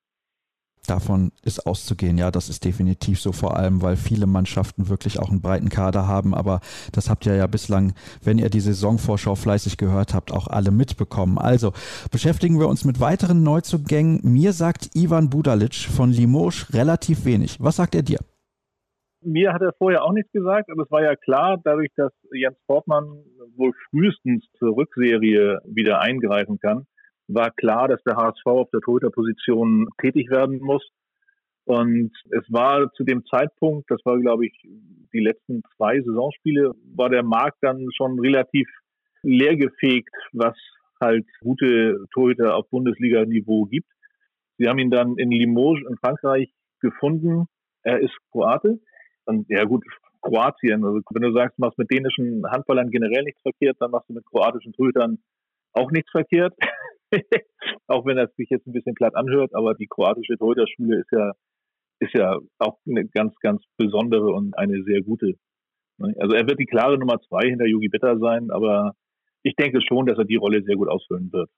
S1: Davon ist auszugehen, ja, das ist definitiv so, vor allem, weil viele Mannschaften wirklich auch einen breiten Kader haben. Aber das habt ihr ja bislang, wenn ihr die Saisonvorschau fleißig gehört habt, auch alle mitbekommen. Also beschäftigen wir uns mit weiteren Neuzugängen. Mir sagt Ivan Budalic von Limoges relativ wenig. Was sagt er dir?
S4: Mir hat er vorher auch nichts gesagt, aber es war ja klar, dadurch, dass Jens Fortmann wohl frühestens zur Rückserie wieder eingreifen kann, war klar, dass der HSV auf der Torhüterposition tätig werden muss. Und es war zu dem Zeitpunkt, das war, glaube ich, die letzten zwei Saisonspiele, war der Markt dann schon relativ leergefegt, was halt gute Torhüter auf Bundesliga-Niveau gibt. Sie haben ihn dann in Limoges in Frankreich gefunden. Er ist Kroate. Und ja gut, Kroatien. Also wenn du sagst, du machst mit dänischen Handballern generell nichts verkehrt, dann machst du mit kroatischen Torhütern auch nichts verkehrt. auch wenn das sich jetzt ein bisschen platt anhört, aber die kroatische Torhüterschule ist ja, ist ja auch eine ganz, ganz besondere und eine sehr gute. Also er wird die klare Nummer zwei hinter Yogi Bitter sein, aber ich denke schon, dass er die Rolle sehr gut ausfüllen wird.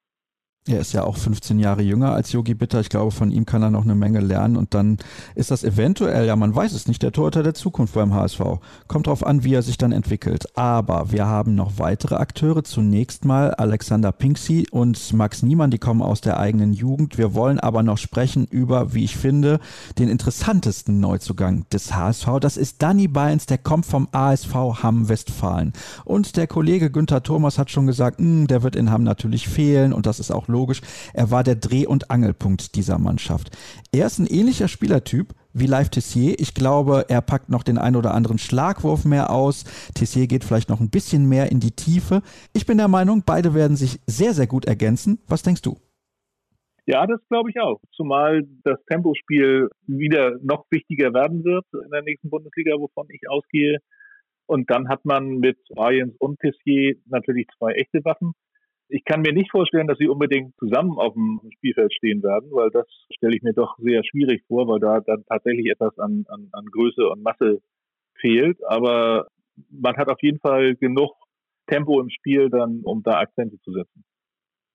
S1: Er ist ja auch 15 Jahre jünger als Yogi Bitter. Ich glaube, von ihm kann er noch eine Menge lernen. Und dann ist das eventuell, ja, man weiß es nicht, der Torhüter der Zukunft beim HSV. Kommt drauf an, wie er sich dann entwickelt. Aber wir haben noch weitere Akteure. Zunächst mal Alexander Pinksy und Max Niemann, die kommen aus der eigenen Jugend. Wir wollen aber noch sprechen über, wie ich finde, den interessantesten Neuzugang des HSV. Das ist Danny Beins, der kommt vom ASV Hamm Westfalen. Und der Kollege Günther Thomas hat schon gesagt, hm, der wird in Hamm natürlich fehlen. Und das ist auch. Er war der Dreh- und Angelpunkt dieser Mannschaft. Er ist ein ähnlicher Spielertyp wie Live Tessier. Ich glaube, er packt noch den ein oder anderen Schlagwurf mehr aus. Tessier geht vielleicht noch ein bisschen mehr in die Tiefe. Ich bin der Meinung, beide werden sich sehr, sehr gut ergänzen. Was denkst du?
S4: Ja, das glaube ich auch. Zumal das Tempospiel wieder noch wichtiger werden wird in der nächsten Bundesliga, wovon ich ausgehe. Und dann hat man mit Ryans und Tessier natürlich zwei echte Waffen. Ich kann mir nicht vorstellen, dass sie unbedingt zusammen auf dem Spielfeld stehen werden, weil das stelle ich mir doch sehr schwierig vor, weil da dann tatsächlich etwas an, an, an Größe und Masse fehlt. Aber man hat auf jeden Fall genug Tempo im Spiel dann, um da Akzente zu setzen.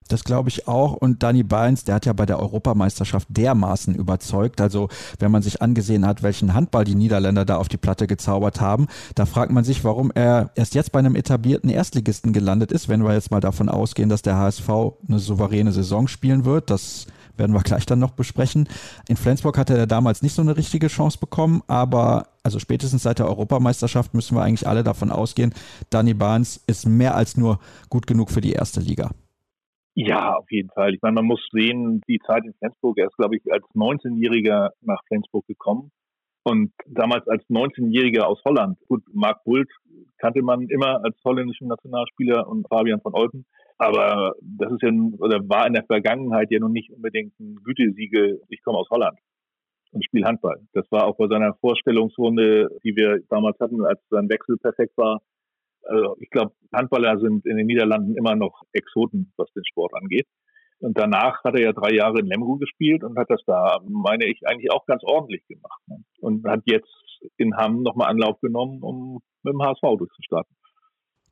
S1: Das glaube ich auch. Und Danny Beins, der hat ja bei der Europameisterschaft dermaßen überzeugt. Also, wenn man sich angesehen hat, welchen Handball die Niederländer da auf die Platte gezaubert haben, da fragt man sich, warum er erst jetzt bei einem etablierten Erstligisten gelandet ist, wenn wir jetzt mal davon ausgehen, dass der HSV eine souveräne Saison spielen wird. Das werden wir gleich dann noch besprechen. In Flensburg hatte er damals nicht so eine richtige Chance bekommen, aber also spätestens seit der Europameisterschaft müssen wir eigentlich alle davon ausgehen, Danny Barnes ist mehr als nur gut genug für die erste Liga.
S4: Ja, auf jeden Fall. Ich meine, man muss sehen, die Zeit in Flensburg, er ist, glaube ich, als 19-Jähriger nach Flensburg gekommen und damals als 19-Jähriger aus Holland. Gut, Mark Bult kannte man immer als holländischen Nationalspieler und Fabian von Olten. Aber das ist ja, oder war in der Vergangenheit ja nun nicht unbedingt ein Gütesiegel, ich komme aus Holland und spiele Handball. Das war auch bei seiner Vorstellungsrunde, die wir damals hatten, als sein Wechsel perfekt war. Also ich glaube, Handballer sind in den Niederlanden immer noch Exoten, was den Sport angeht. Und danach hat er ja drei Jahre in Lemgo gespielt und hat das da, meine ich, eigentlich auch ganz ordentlich gemacht. Ne? Und hat jetzt in Hamm nochmal Anlauf genommen, um mit dem HSV durchzustarten.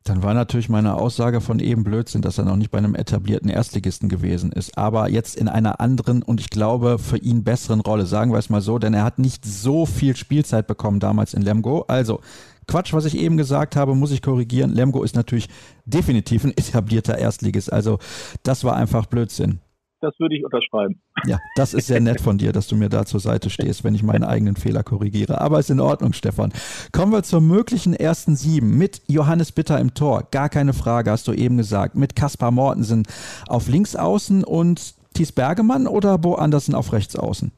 S1: Dann war natürlich meine Aussage von eben Blödsinn, dass er noch nicht bei einem etablierten Erstligisten gewesen ist, aber jetzt in einer anderen und ich glaube für ihn besseren Rolle, sagen wir es mal so, denn er hat nicht so viel Spielzeit bekommen damals in Lemgo. Also Quatsch, was ich eben gesagt habe, muss ich korrigieren. Lemgo ist natürlich definitiv ein etablierter Erstligist, also das war einfach Blödsinn
S4: das würde ich unterschreiben.
S1: Ja, das ist sehr nett von dir, dass du mir da zur Seite stehst, wenn ich meinen eigenen Fehler korrigiere. Aber ist in Ordnung, Stefan. Kommen wir zur möglichen ersten sieben mit Johannes Bitter im Tor. Gar keine Frage, hast du eben gesagt. Mit Kaspar Mortensen auf links außen und Thies Bergemann oder Bo Andersen auf rechts außen?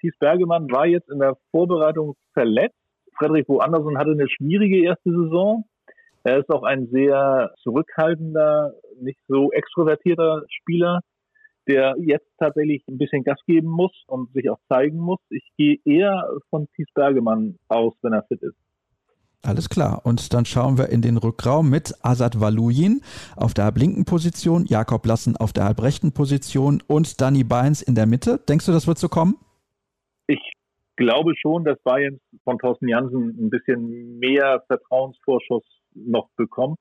S4: Thies Bergemann war jetzt in der Vorbereitung verletzt. Frederik Bo Andersen hatte eine schwierige erste Saison. Er ist auch ein sehr zurückhaltender, nicht so extrovertierter Spieler der jetzt tatsächlich ein bisschen Gas geben muss und sich auch zeigen muss. Ich gehe eher von Thies Bergemann aus, wenn er fit ist.
S1: Alles klar. Und dann schauen wir in den Rückraum mit Asad Valuyin auf der halblinken Position, Jakob Lassen auf der halbrechten Position und Danny Beins in der Mitte. Denkst du, das wird so kommen?
S4: Glaube schon, dass Bayern von Thorsten Jansen ein bisschen mehr Vertrauensvorschuss noch bekommt,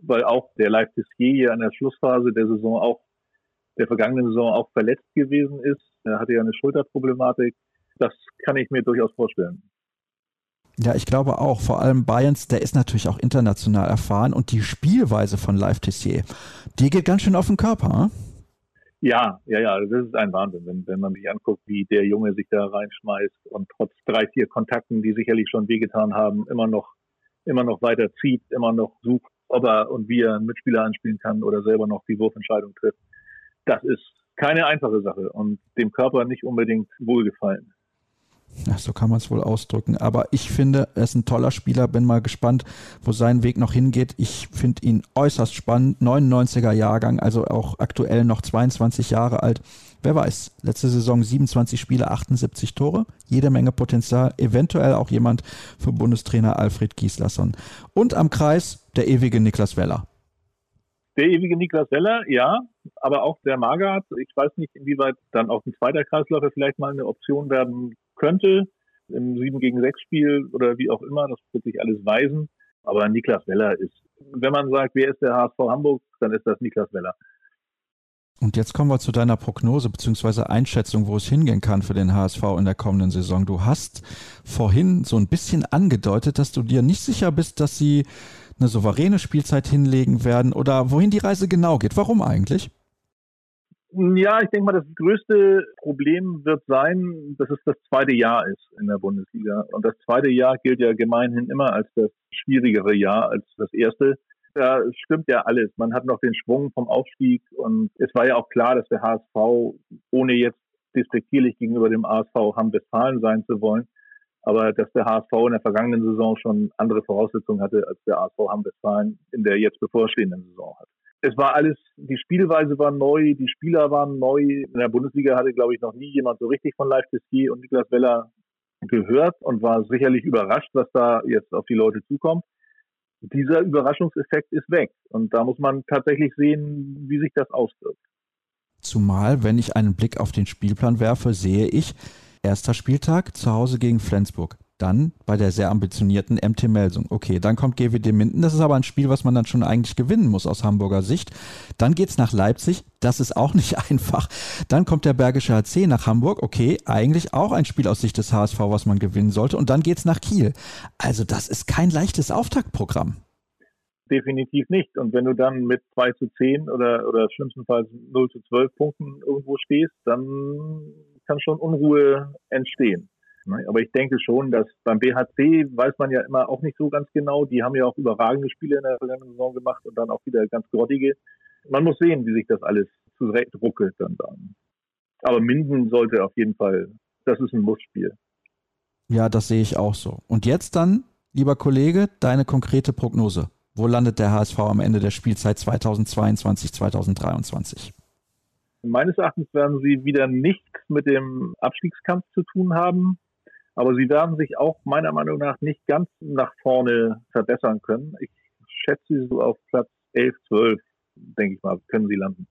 S4: weil auch der Leipzig hier in der Schlussphase der Saison auch der vergangenen Saison auch verletzt gewesen ist. Er hatte ja eine Schulterproblematik. Das kann ich mir durchaus vorstellen.
S1: Ja, ich glaube auch. Vor allem Bayerns, der ist natürlich auch international erfahren und die Spielweise von Live Tessier, die geht ganz schön auf den Körper. Hm?
S4: Ja, ja, ja, das ist ein Wahnsinn, wenn, wenn man sich anguckt, wie der Junge sich da reinschmeißt und trotz drei, vier Kontakten, die sicherlich schon wehgetan haben, immer noch, immer noch weiter zieht, immer noch sucht, ob er und wie er einen Mitspieler anspielen kann oder selber noch die Wurfentscheidung trifft das ist keine einfache Sache und dem Körper nicht unbedingt wohlgefallen.
S1: Ja, so kann man es wohl ausdrücken. Aber ich finde, er ist ein toller Spieler. Bin mal gespannt, wo sein Weg noch hingeht. Ich finde ihn äußerst spannend. 99er Jahrgang, also auch aktuell noch 22 Jahre alt. Wer weiß, letzte Saison 27 Spiele, 78 Tore. Jede Menge Potenzial. Eventuell auch jemand für Bundestrainer Alfred Gieslasson. Und am Kreis der ewige Niklas Weller.
S4: Der ewige Niklas Weller, ja, aber auch der Magath. Ich weiß nicht, inwieweit dann auch ein zweiter Kreisläufer vielleicht mal eine Option werden könnte im 7 gegen 6 Spiel oder wie auch immer. Das wird sich alles weisen. Aber Niklas Weller ist, wenn man sagt, wer ist der HSV Hamburg, dann ist das Niklas Weller.
S1: Und jetzt kommen wir zu deiner Prognose bzw. Einschätzung, wo es hingehen kann für den HSV in der kommenden Saison. Du hast vorhin so ein bisschen angedeutet, dass du dir nicht sicher bist, dass sie eine souveräne Spielzeit hinlegen werden oder wohin die Reise genau geht. Warum eigentlich?
S4: Ja, ich denke mal, das größte Problem wird sein, dass es das zweite Jahr ist in der Bundesliga. Und das zweite Jahr gilt ja gemeinhin immer als das schwierigere Jahr als das erste. Da stimmt ja alles. Man hat noch den Schwung vom Aufstieg und es war ja auch klar, dass der HSV, ohne jetzt despektierlich gegenüber dem ASV Hamm-Westfalen sein zu wollen, aber dass der HSV in der vergangenen Saison schon andere Voraussetzungen hatte, als der HSV Hamm-Westfalen in der jetzt bevorstehenden Saison hat. Es war alles, die Spielweise war neu, die Spieler waren neu. In der Bundesliga hatte, glaube ich, noch nie jemand so richtig von Live Tessier und Niklas Weller gehört und war sicherlich überrascht, was da jetzt auf die Leute zukommt. Dieser Überraschungseffekt ist weg und da muss man tatsächlich sehen, wie sich das auswirkt.
S1: Zumal, wenn ich einen Blick auf den Spielplan werfe, sehe ich, Erster Spieltag zu Hause gegen Flensburg. Dann bei der sehr ambitionierten MT Melsung. Okay, dann kommt GWD Minden. Das ist aber ein Spiel, was man dann schon eigentlich gewinnen muss aus Hamburger Sicht. Dann geht es nach Leipzig. Das ist auch nicht einfach. Dann kommt der Bergische HC nach Hamburg. Okay, eigentlich auch ein Spiel aus Sicht des HSV, was man gewinnen sollte. Und dann geht es nach Kiel. Also das ist kein leichtes Auftaktprogramm.
S4: Definitiv nicht. Und wenn du dann mit 2 zu 10 oder, oder schlimmstenfalls 0 zu 12 Punkten irgendwo stehst, dann kann schon Unruhe entstehen. Ne? Aber ich denke schon, dass beim BHC weiß man ja immer auch nicht so ganz genau. Die haben ja auch überragende Spiele in der vergangenen Saison gemacht und dann auch wieder ganz grottige. Man muss sehen, wie sich das alles zurechtruckelt dann. dann. Aber Minden sollte auf jeden Fall, das ist ein Mussspiel.
S1: Ja, das sehe ich auch so. Und jetzt dann lieber Kollege, deine konkrete Prognose. Wo landet der HSV am Ende der Spielzeit 2022, 2023?
S4: Meines Erachtens werden sie wieder nichts mit dem Abstiegskampf zu tun haben. Aber sie werden sich auch meiner Meinung nach nicht ganz nach vorne verbessern können. Ich schätze sie so auf Platz 11, 12, denke ich mal, können sie landen.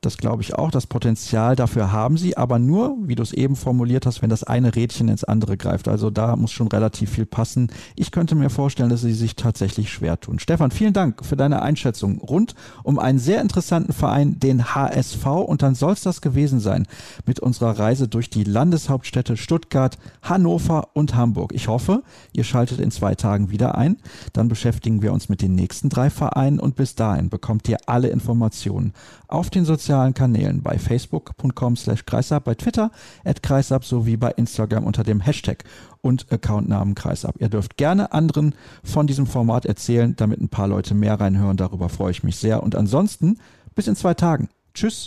S1: Das glaube ich auch. Das Potenzial dafür haben sie, aber nur, wie du es eben formuliert hast, wenn das eine Rädchen ins andere greift. Also da muss schon relativ viel passen. Ich könnte mir vorstellen, dass sie sich tatsächlich schwer tun. Stefan, vielen Dank für deine Einschätzung rund um einen sehr interessanten Verein, den HSV. Und dann soll es das gewesen sein mit unserer Reise durch die Landeshauptstädte Stuttgart, Hannover und Hamburg. Ich hoffe, ihr schaltet in zwei Tagen wieder ein. Dann beschäftigen wir uns mit den nächsten drei Vereinen und bis dahin bekommt ihr alle Informationen auf den sozialen sozialen Kanälen bei facebook.com slash kreisab, bei Twitter at kreisab sowie bei Instagram unter dem Hashtag und Accountnamen kreisab. Ihr dürft gerne anderen von diesem Format erzählen, damit ein paar Leute mehr reinhören. Darüber freue ich mich sehr. Und ansonsten bis in zwei Tagen. Tschüss.